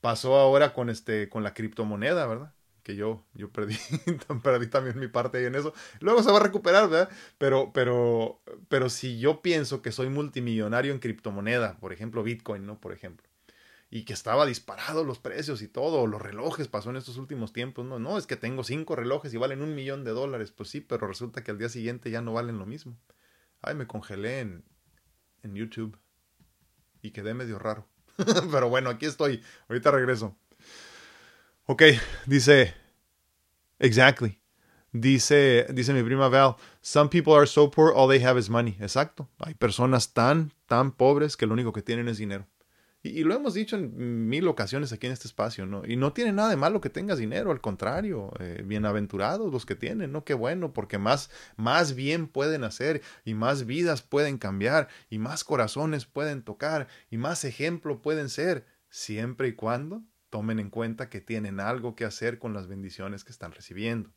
Pasó ahora con este con la criptomoneda, ¿verdad? Que yo yo perdí perdí también mi parte ahí en eso. Luego se va a recuperar, ¿verdad? Pero pero pero si yo pienso que soy multimillonario en criptomoneda, por ejemplo, Bitcoin, ¿no? Por ejemplo. y que estaba disparado los precios y todo, los relojes pasó en estos últimos tiempos, no, no, es que tengo cinco relojes y valen un millón de dólares, pues sí, pero resulta que al día siguiente ya no valen lo mismo. Ay, me congelé en, en YouTube y quedé medio raro. pero bueno, aquí estoy, ahorita regreso. Ok, dice, exactly. Dice, dice mi prima Val, some people are so poor, all they have is money. Exacto. Hay personas tan, tan pobres que lo único que tienen es dinero. Y, lo hemos dicho en mil ocasiones aquí en este espacio, ¿no? Y no tiene nada de malo que tengas dinero, al contrario, eh, bienaventurados los que tienen, ¿no? Qué bueno, porque más, más bien pueden hacer y más vidas pueden cambiar y más corazones pueden tocar y más ejemplo pueden ser, siempre y cuando tomen en cuenta que tienen algo que hacer con las bendiciones que están recibiendo.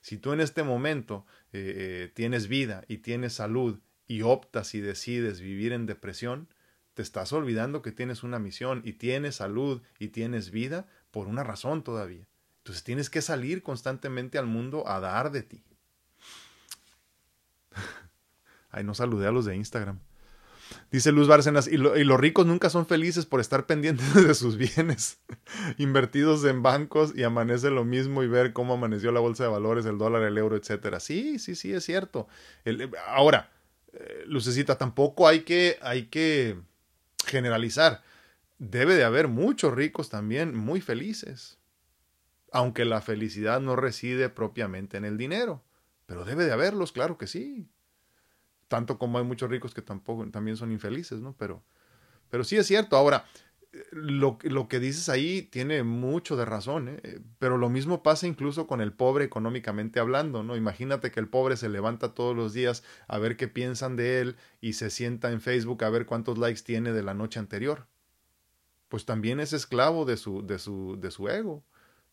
Si tú en este momento eh, eh, tienes vida y tienes salud y optas y decides vivir en depresión, te estás olvidando que tienes una misión y tienes salud y tienes vida por una razón todavía. Entonces tienes que salir constantemente al mundo a dar de ti. Ay, no saludé a los de Instagram. Dice Luz Bárcenas, y, los ricos nunca son felices por estar pendientes de sus bienes, invertidos en bancos y amanece lo mismo y ver cómo amaneció la bolsa de valores, el dólar, el euro, etcétera. Sí, sí, sí, es cierto. ahora, eh, Lucecita, tampoco hay que, hay que generalizar. Debe de haber muchos ricos también muy felices, aunque la felicidad no reside propiamente en el dinero, pero debe de haberlos, claro que sí. Tanto como hay muchos ricos que tampoco también son infelices, ¿no? Pero pero sí es cierto. Ahora, lo, lo, que dices ahí tiene mucho de razón, ¿eh? pero lo mismo pasa incluso con el pobre económicamente hablando, ¿no? Imagínate que el pobre se levanta todos los días a ver qué piensan de él y se sienta en Facebook a ver cuántos likes tiene de la noche anterior. Pues también es esclavo de su, de su, de su ego.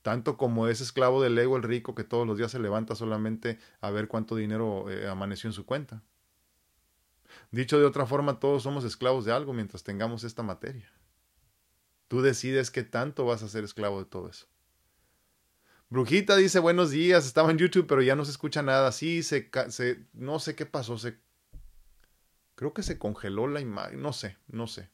Tanto como es esclavo del ego el rico que todos los días se levanta solamente a ver cuánto dinero eh, amaneció en su cuenta. Dicho de otra forma, todos somos esclavos de algo mientras tengamos esta materia. Tú decides qué tanto vas a ser esclavo de todo eso. Brujita dice buenos días, estaba en YouTube pero ya no se escucha nada. Sí, se, no sé qué pasó, creo que se congeló la imagen, no sé, no sé.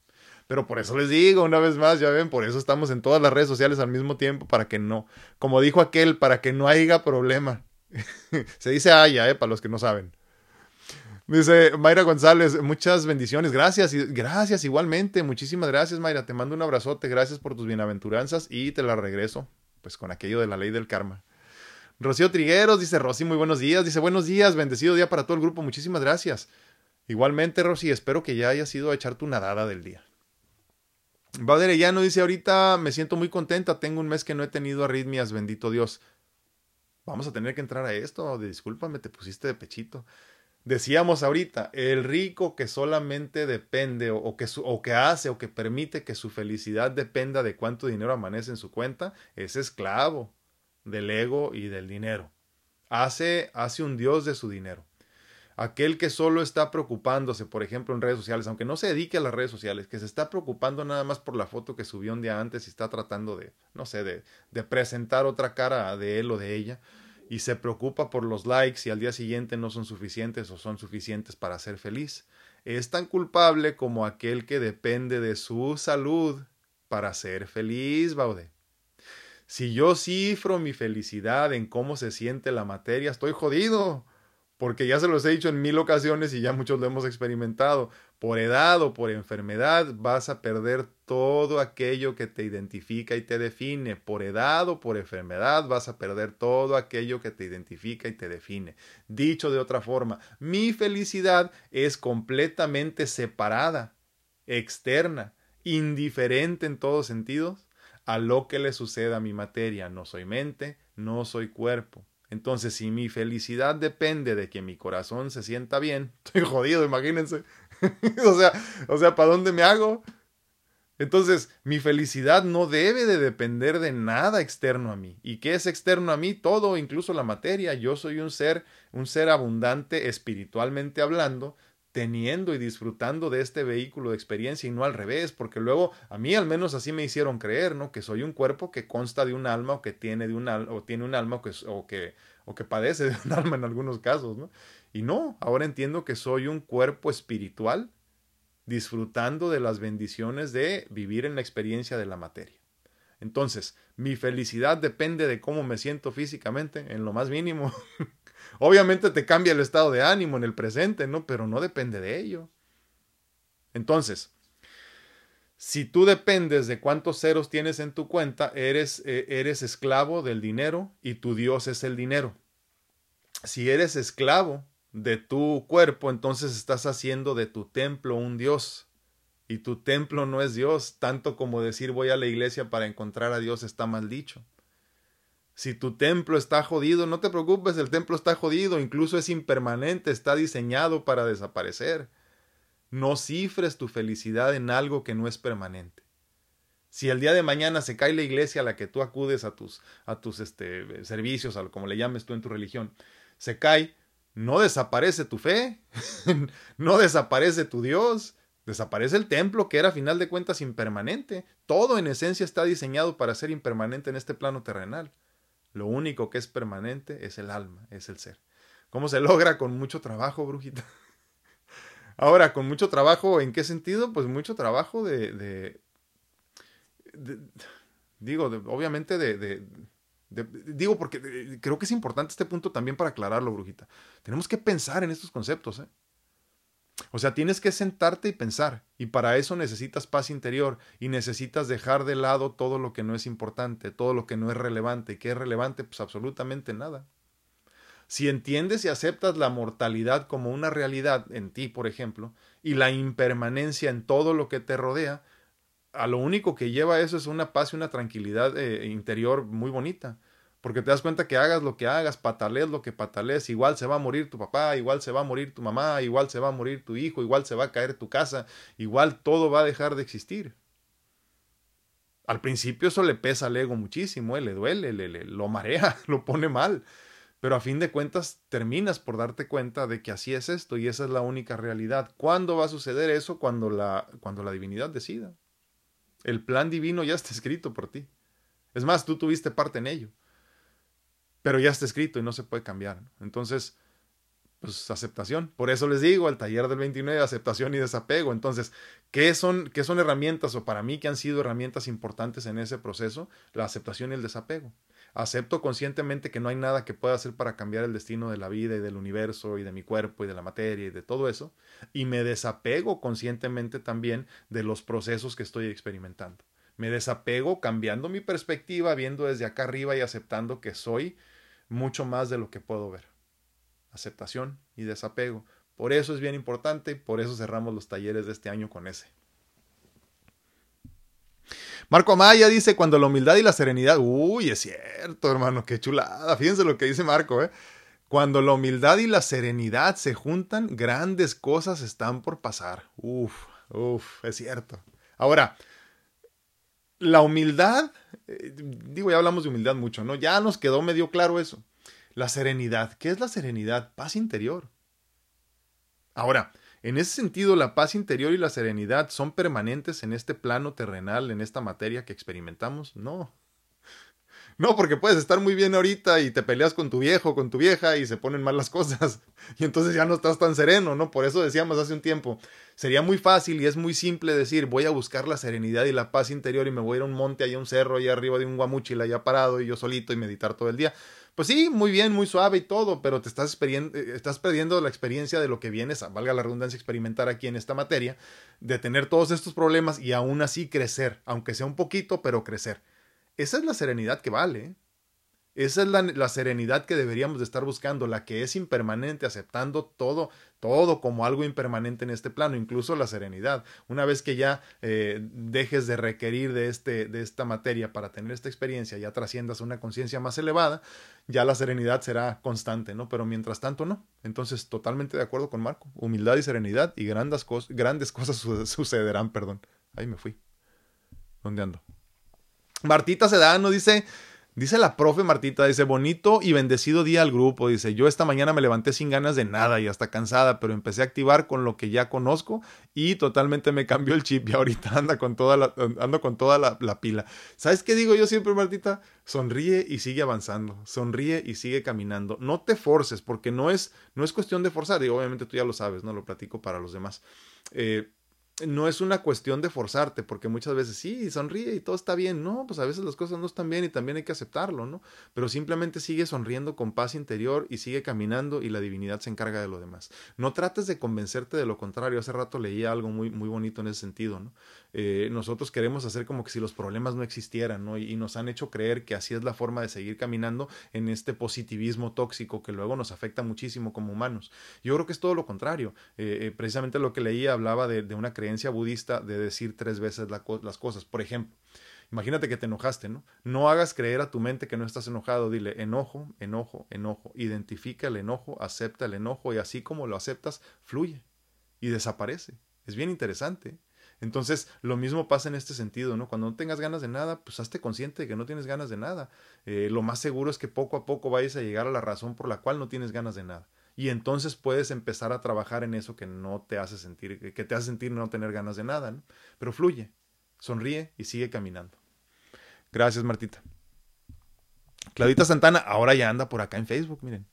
Pero por eso les digo una vez más, ya ven, por eso estamos en todas las redes sociales al mismo tiempo para que no, como dijo aquel, para que no haya problema. se dice haya, eh, para los que no saben. Dice Mayra González, muchas bendiciones, gracias, gracias igualmente, muchísimas gracias Mayra, te mando un abrazote, gracias por tus bienaventuranzas y te la regreso, pues con aquello de la ley del karma. Rocío Trigueros dice, Rosy, muy buenos días, dice, buenos días, bendecido día para todo el grupo, muchísimas gracias. Igualmente, Rosy, espero que ya hayas ido a echar tu nadada del día. no dice, ahorita me siento muy contenta, tengo un mes que no he tenido arritmias, bendito Dios. Vamos a tener que entrar a esto, discúlpame, te pusiste de pechito. Decíamos ahorita, el rico que solamente depende o, que o que hace o que permite que su felicidad dependa de cuánto dinero amanece en su cuenta, es esclavo del ego y del dinero. Hace, hace un dios de su dinero. Aquel que solo está preocupándose, por ejemplo, en redes sociales, aunque no se dedique a las redes sociales, que se está preocupando nada más por la foto que subió un día antes y está tratando de, no sé, de, de presentar otra cara de él o de ella, y se preocupa por los likes y al día siguiente no son suficientes o son suficientes para ser feliz. Es tan culpable como aquel que depende de su salud para ser feliz, Baude. Si yo cifro mi felicidad en cómo se siente la materia, estoy jodido porque ya se los he dicho en mil ocasiones y ya muchos lo hemos experimentado, por edad o por enfermedad vas a perder todo aquello que te identifica y te define. Por edad o por enfermedad vas a perder todo aquello que te identifica y te define. Dicho de otra forma, mi felicidad es completamente separada, externa, indiferente en todos sentidos a lo que le suceda a mi materia. No soy mente, no soy cuerpo. Entonces, si mi felicidad depende de que mi corazón se sienta bien, estoy jodido, imagínense. o sea, o sea, ¿para dónde me hago? Entonces, mi felicidad no debe de depender de nada externo a mí. ¿Y qué es externo a mí? Todo, incluso la materia. Yo soy un ser, un ser abundante espiritualmente hablando, teniendo y disfrutando de este vehículo de experiencia y no al revés, porque luego a mí al menos así me hicieron creer, ¿no? Que soy un cuerpo que consta de un alma o que tiene de un o tiene un alma o que, o que o que padece de un alma en algunos casos, ¿no? Y no, ahora entiendo que soy un cuerpo espiritual disfrutando de las bendiciones de vivir en la experiencia de la materia. Entonces, mi felicidad depende de cómo me siento físicamente, en lo más mínimo. Obviamente te cambia el estado de ánimo en el presente, ¿no? Pero no depende de ello. Entonces, si tú dependes de cuántos ceros tienes en tu cuenta, eres, eh, eres esclavo del dinero y tu Dios es el dinero. Si eres esclavo de tu cuerpo, entonces estás haciendo de tu templo un Dios. Y tu templo no es Dios, tanto como decir voy a la iglesia para encontrar a Dios está mal dicho. Si tu templo está jodido, no te preocupes, el templo está jodido, incluso es impermanente, está diseñado para desaparecer. No cifres tu felicidad en algo que no es permanente. Si el día de mañana se cae la iglesia a la que tú acudes a tus, a tus este, servicios, a lo como le llames tú en tu religión, se cae, no desaparece tu fe, no desaparece tu Dios, desaparece el templo que era a final de cuentas impermanente. Todo en esencia está diseñado para ser impermanente en este plano terrenal. Lo único que es permanente es el alma, es el ser. ¿Cómo se logra? Con mucho trabajo, brujita. Ahora, con mucho trabajo, ¿en qué sentido? Pues mucho trabajo de... digo, obviamente de, digo porque eh, creo que es importante este punto también para aclararlo, brujita. Tenemos que pensar en estos conceptos, ¿eh? O sea, tienes que sentarte y pensar, y para eso necesitas paz interior y necesitas dejar de lado todo lo que no es importante, todo lo que no es relevante. ¿Y qué es relevante? Pues absolutamente nada. Si entiendes y aceptas la mortalidad como una realidad en ti, por ejemplo, y la impermanencia en todo lo que te rodea, a lo único que lleva eso es una paz y una tranquilidad eh, interior muy bonita. Porque te das cuenta que hagas lo que hagas, patalees lo que patalees, igual se va a morir tu papá, igual se va a morir tu mamá, igual se va a morir tu hijo, igual se va a caer tu casa, igual todo va a dejar de existir. Al principio eso le pesa al ego muchísimo, eh, le duele, le, lo marea, lo pone mal. Pero a fin de cuentas terminas por darte cuenta de que así es esto y esa es la única realidad. ¿Cuándo va a suceder eso? Cuando la, cuando la divinidad decida. El plan divino ya está escrito por ti. Es más, tú tuviste parte en ello pero ya está escrito y no se puede cambiar. Entonces, pues aceptación. Por eso les digo, el taller del 29, aceptación y desapego. Entonces, ¿qué son, ¿qué son herramientas o para mí que han sido herramientas importantes en ese proceso? La aceptación y el desapego. Acepto conscientemente que no hay nada que pueda hacer para cambiar el destino de la vida y del universo y de mi cuerpo y de la materia y de todo eso. Y me desapego conscientemente también de los procesos que estoy experimentando. Me desapego cambiando mi perspectiva, viendo desde acá arriba y aceptando que soy mucho más de lo que puedo ver. Aceptación y desapego. Por eso es bien importante por eso cerramos los talleres de este año con ese. Marco Amaya dice, cuando la humildad y la serenidad, uy, es cierto, hermano, qué chulada. Fíjense lo que dice Marco, ¿eh? Cuando la humildad y la serenidad se juntan, grandes cosas están por pasar. Uf, uf, es cierto. Ahora, la humildad, eh, digo, ya hablamos de humildad mucho, ¿no? Ya nos quedó medio claro eso. La serenidad, ¿qué es la serenidad? Paz interior. Ahora, en ese sentido, la paz interior y la serenidad son permanentes en este plano terrenal, en esta materia que experimentamos. No, no, porque puedes estar muy bien ahorita y te peleas con tu viejo, con tu vieja y se ponen mal las cosas. Y entonces ya no estás tan sereno, ¿no? Por eso decíamos hace un tiempo, sería muy fácil y es muy simple decir, voy a buscar la serenidad y la paz interior y me voy a ir a un monte, allá a un cerro, allá arriba de un guamuchil, allá parado y yo solito y meditar todo el día. Pues sí, muy bien, muy suave y todo, pero te estás, eh, perdiendo la experiencia de lo que vienes, a, valga la redundancia, experimentar aquí en esta materia, de tener todos estos problemas y aún así crecer, aunque sea un poquito, pero crecer. Esa es la serenidad que vale. ¿eh? Esa es la, serenidad que deberíamos de estar buscando, la que es impermanente, aceptando todo, todo como algo impermanente en este plano, incluso la serenidad. Una vez que ya eh, dejes de requerir de, este, de esta materia para tener esta experiencia, ya trasciendas una conciencia más elevada, ya la serenidad será constante, ¿no? Pero mientras tanto no. Entonces, totalmente de acuerdo con Marco. Humildad y serenidad y grandes, grandes cosas sucederán, perdón. Ahí me fui. ¿Dónde ando? Martita Sedano dice, dice la profe Martita, dice, bonito y bendecido día al grupo, dice, yo esta mañana me levanté sin ganas de nada y hasta cansada, pero empecé a activar con lo que ya conozco y totalmente me cambió el chip y ahorita anda con toda la, ando con toda la, la pila. ¿Sabes qué digo yo siempre, Martita? Sonríe y sigue avanzando, sonríe y sigue caminando. No te forces, porque no es, no es cuestión de forzar, y obviamente tú ya lo sabes, no lo platico para los demás. Eh, no es una cuestión de forzarte, porque muchas veces sí, sonríe y todo está bien. No, pues a veces las cosas no están bien y también hay que aceptarlo, ¿no? Pero simplemente sigue sonriendo con paz interior y sigue caminando y la divinidad se encarga de lo demás. No trates de convencerte de lo contrario. Hace rato leía algo muy, muy bonito en ese sentido, ¿no? Eh, nosotros queremos hacer como que si los problemas no existieran, ¿no? Y, nos han hecho creer que así es la forma de seguir caminando en este positivismo tóxico que luego nos afecta muchísimo como humanos. Yo creo que es todo lo contrario. Eh, eh, precisamente lo que leía hablaba de, de una creencia budista de decir tres veces las cosas. Por ejemplo, imagínate que te enojaste, ¿no? No hagas creer a tu mente que no estás enojado. Dile enojo, enojo, enojo. Identifica el enojo, acepta el enojo y así como lo aceptas, fluye y desaparece. Es bien interesante. Entonces, lo mismo pasa en este sentido, ¿no? Cuando no tengas ganas de nada, pues hazte consciente de que no tienes ganas de nada. Eh, lo más seguro es que poco a poco vayas a llegar a la razón por la cual no tienes ganas de nada y entonces puedes empezar a trabajar en eso que no te hace sentir, que te hace sentir no tener ganas de nada, ¿no? Pero fluye, sonríe y sigue caminando. Gracias, Martita. Claudita Santana ahora ya anda por acá en Facebook, miren.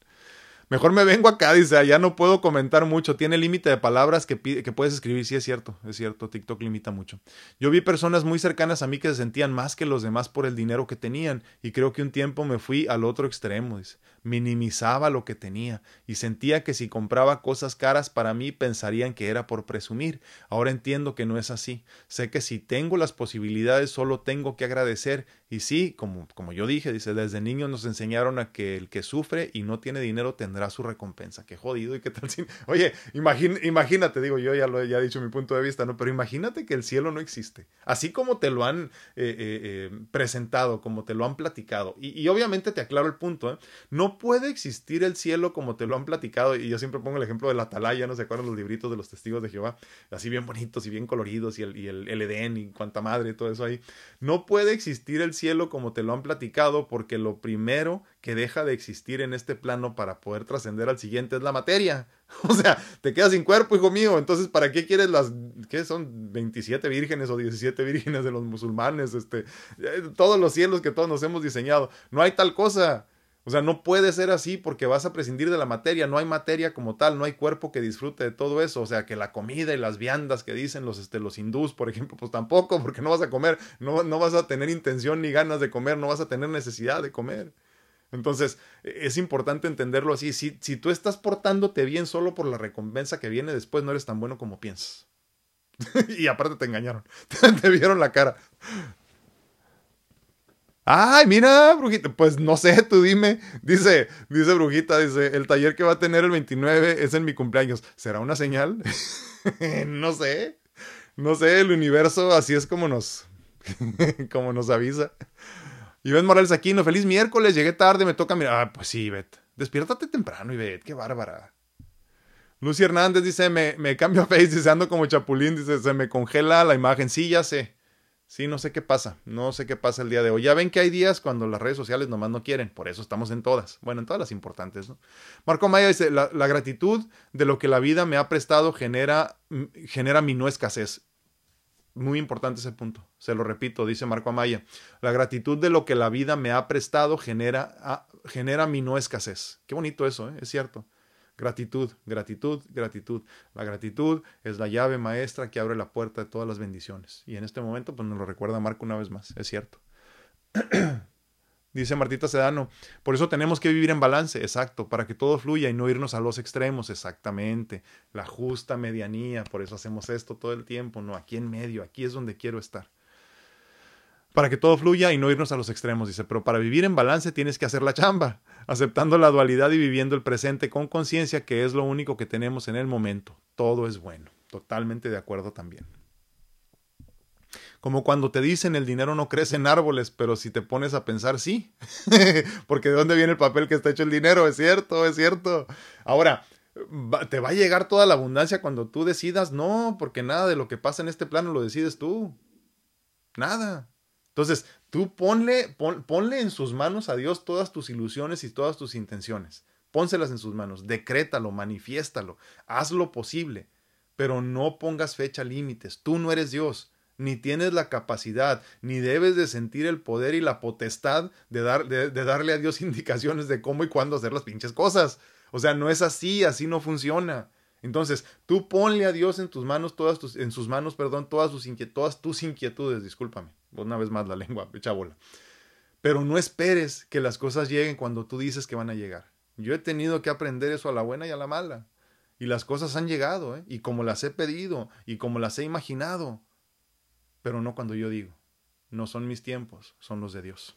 Mejor me vengo acá, dice, ya no puedo comentar mucho, tiene límite de palabras que, que puedes escribir, sí es cierto, es cierto, TikTok limita mucho. Yo vi personas muy cercanas a mí que se sentían más que los demás por el dinero que tenían y creo que un tiempo me fui al otro extremo, dice. Minimizaba lo que tenía y sentía que si compraba cosas caras para mí pensarían que era por presumir. Ahora entiendo que no es así. Sé que si tengo las posibilidades solo tengo que agradecer y sí, como, como yo dije, dice, desde niños nos enseñaron a que el que sufre y no tiene dinero tendrá su recompensa. Qué jodido y qué tal. Oye, imagínate, digo, yo ya lo he dicho mi punto de vista, ¿no? Pero imagínate que el cielo no existe. Así como te lo han eh, eh, eh, presentado, como te lo han platicado. Y, obviamente te aclaro el punto. No puede existir el cielo como te lo han platicado. Y yo siempre pongo el ejemplo de la atalaya, ¿no se acuerdan los libritos de los testigos de Jehová? Así bien bonitos y bien coloridos y el, y el, el y cuanta madre, todo eso ahí. No puede existir el cielo como te lo han platicado, porque lo primero que deja de existir en este plano para poder trascender al siguiente es la materia. O sea, te quedas sin cuerpo, hijo mío. Entonces, ¿para qué quieres las, qué son 27 vírgenes o 17 vírgenes de los musulmanes? Este, eh, todos los cielos que todos nos hemos diseñado. No hay tal cosa. O sea, no puede ser así porque vas a prescindir de la materia, no hay materia como tal, no hay cuerpo que disfrute de todo eso, o sea, que la comida y las viandas que dicen los, este, los hindús, por ejemplo, pues tampoco, porque no vas a comer, no, no vas a tener intención ni ganas de comer, no vas a tener necesidad de comer. Entonces, es importante entenderlo así, si, si tú estás portándote bien solo por la recompensa que viene después, no eres tan bueno como piensas. y aparte te engañaron, te vieron la cara. Ay, mira, Brujita. Pues no sé, tú dime. Dice, dice Brujita, dice, el taller que va a tener el 29 es en mi cumpleaños. ¿Será una señal? no sé. No sé, el universo así es como nos, como nos avisa. Ivette Morales Aquino, feliz miércoles, llegué tarde, me toca mirar. Ah, pues sí, Ivette. Despiértate temprano, Ivette, qué bárbara. Lucy Hernández dice, me, me cambio a Face, dice, ando como chapulín, dice, se me congela la imagen. Sí, ya sé. Sí, no sé qué pasa, no sé qué pasa el día de hoy. Ya ven que hay días cuando las redes sociales nomás no quieren, por eso estamos en todas. Bueno, en todas las importantes, ¿no? Marco Maya dice, la, gratitud de lo que la vida me ha prestado genera, genera mi no escasez. Muy importante ese punto, se lo repito, dice Marco Amaya. La gratitud de lo que la vida me ha prestado genera, ah, genera mi no escasez. Qué bonito eso, ¿eh? es cierto. Gratitud, gratitud, gratitud. La gratitud es la llave maestra que abre la puerta de todas las bendiciones. Y en este momento, pues nos lo recuerda Marco una vez más, es cierto. Dice Martita Sedano, por eso tenemos que vivir en balance, exacto, para que todo fluya y no irnos a los extremos, exactamente. La justa medianía, por eso hacemos esto todo el tiempo, no, aquí en medio, aquí es donde quiero estar para que todo fluya y no irnos a los extremos, dice, pero para vivir en balance tienes que hacer la chamba, aceptando la dualidad y viviendo el presente con conciencia, que es lo único que tenemos en el momento. Todo es bueno. Totalmente de acuerdo también. Como cuando te dicen el dinero no crece en árboles, pero si te pones a pensar, sí. Porque de dónde viene el papel que está hecho el dinero, es cierto, es cierto. Ahora, ¿te va a llegar toda la abundancia cuando tú decidas? No, porque nada de lo que pasa en este plano lo decides tú. Nada. Entonces, tú ponle, ponle en sus manos a Dios todas tus ilusiones y todas tus intenciones. Pónselas en sus manos, decrétalo, manifiéstalo, haz lo posible, pero no pongas fecha límites. Tú no eres Dios, ni tienes la capacidad, ni debes de sentir el poder y la potestad de, de darle a Dios indicaciones de cómo y cuándo hacer las pinches cosas. O sea, no es así, así no funciona. Entonces, tú ponle a Dios en tus manos, todas tus, en sus manos, perdón, todas, sus todas tus inquietudes, discúlpame, una vez más la lengua, echa bola. Pero no esperes que las cosas lleguen cuando tú dices que van a llegar. Yo he tenido que aprender eso a la buena y a la mala. Y las cosas han llegado, ¿eh? y como las he pedido, y como las he imaginado, pero no cuando yo digo. No son mis tiempos, son los de Dios.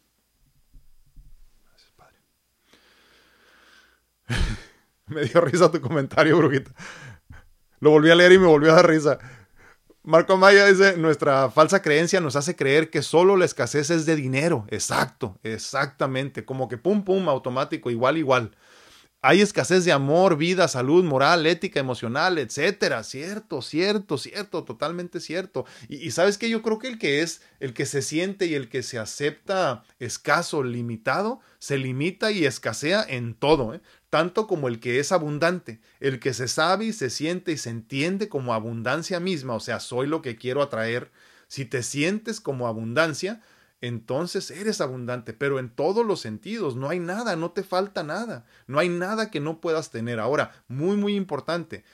Gracias, Padre. me dio risa tu comentario, Brujita. Lo volví a leer y me volvió a dar risa. Marco Maya dice, nuestra falsa creencia nos hace creer que solo la escasez es de dinero. Exacto, exactamente. Como que pum, pum, automático, igual, igual. Hay escasez de amor, vida, salud, moral, ética, emocional, etcétera. Cierto, cierto, cierto, totalmente cierto. Y, sabes que yo creo que el que es, el que se siente y el que se acepta escaso, limitado, se limita y escasea en todo, ¿eh? tanto como el que es abundante, el que se sabe y se siente y se entiende como abundancia misma, o sea, soy lo que quiero atraer. Si te sientes como abundancia, entonces eres abundante, pero en todos los sentidos, no hay nada, no te falta nada, no hay nada que no puedas tener. Ahora, muy, muy importante,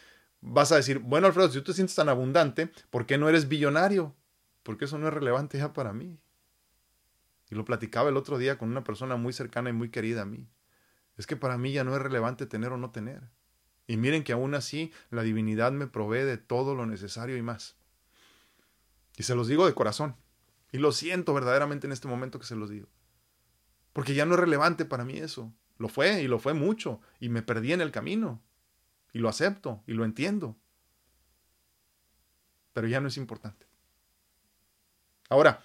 vas a decir, bueno, Alfredo, si tú te sientes tan abundante, ¿por qué no eres billonario? Porque eso no es relevante ya para mí. Y lo platicaba el otro día con una persona muy cercana y muy querida a mí. Es que para mí ya no es relevante tener o no tener. Y miren que aún así la divinidad me provee de todo lo necesario y más. Y se los digo de corazón. Y lo siento verdaderamente en este momento que se los digo. Porque ya no es relevante para mí eso. Lo fue y lo fue mucho. Y me perdí en el camino. Y lo acepto y lo entiendo. Pero ya no es importante. Ahora,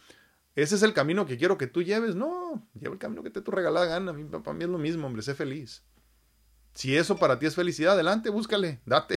¿ese es el camino que quiero que tú lleves? No, lleva el camino que te tu regalada gana. Para mí es lo mismo, hombre, sé feliz. Si eso para ti es felicidad, adelante, búscale, date.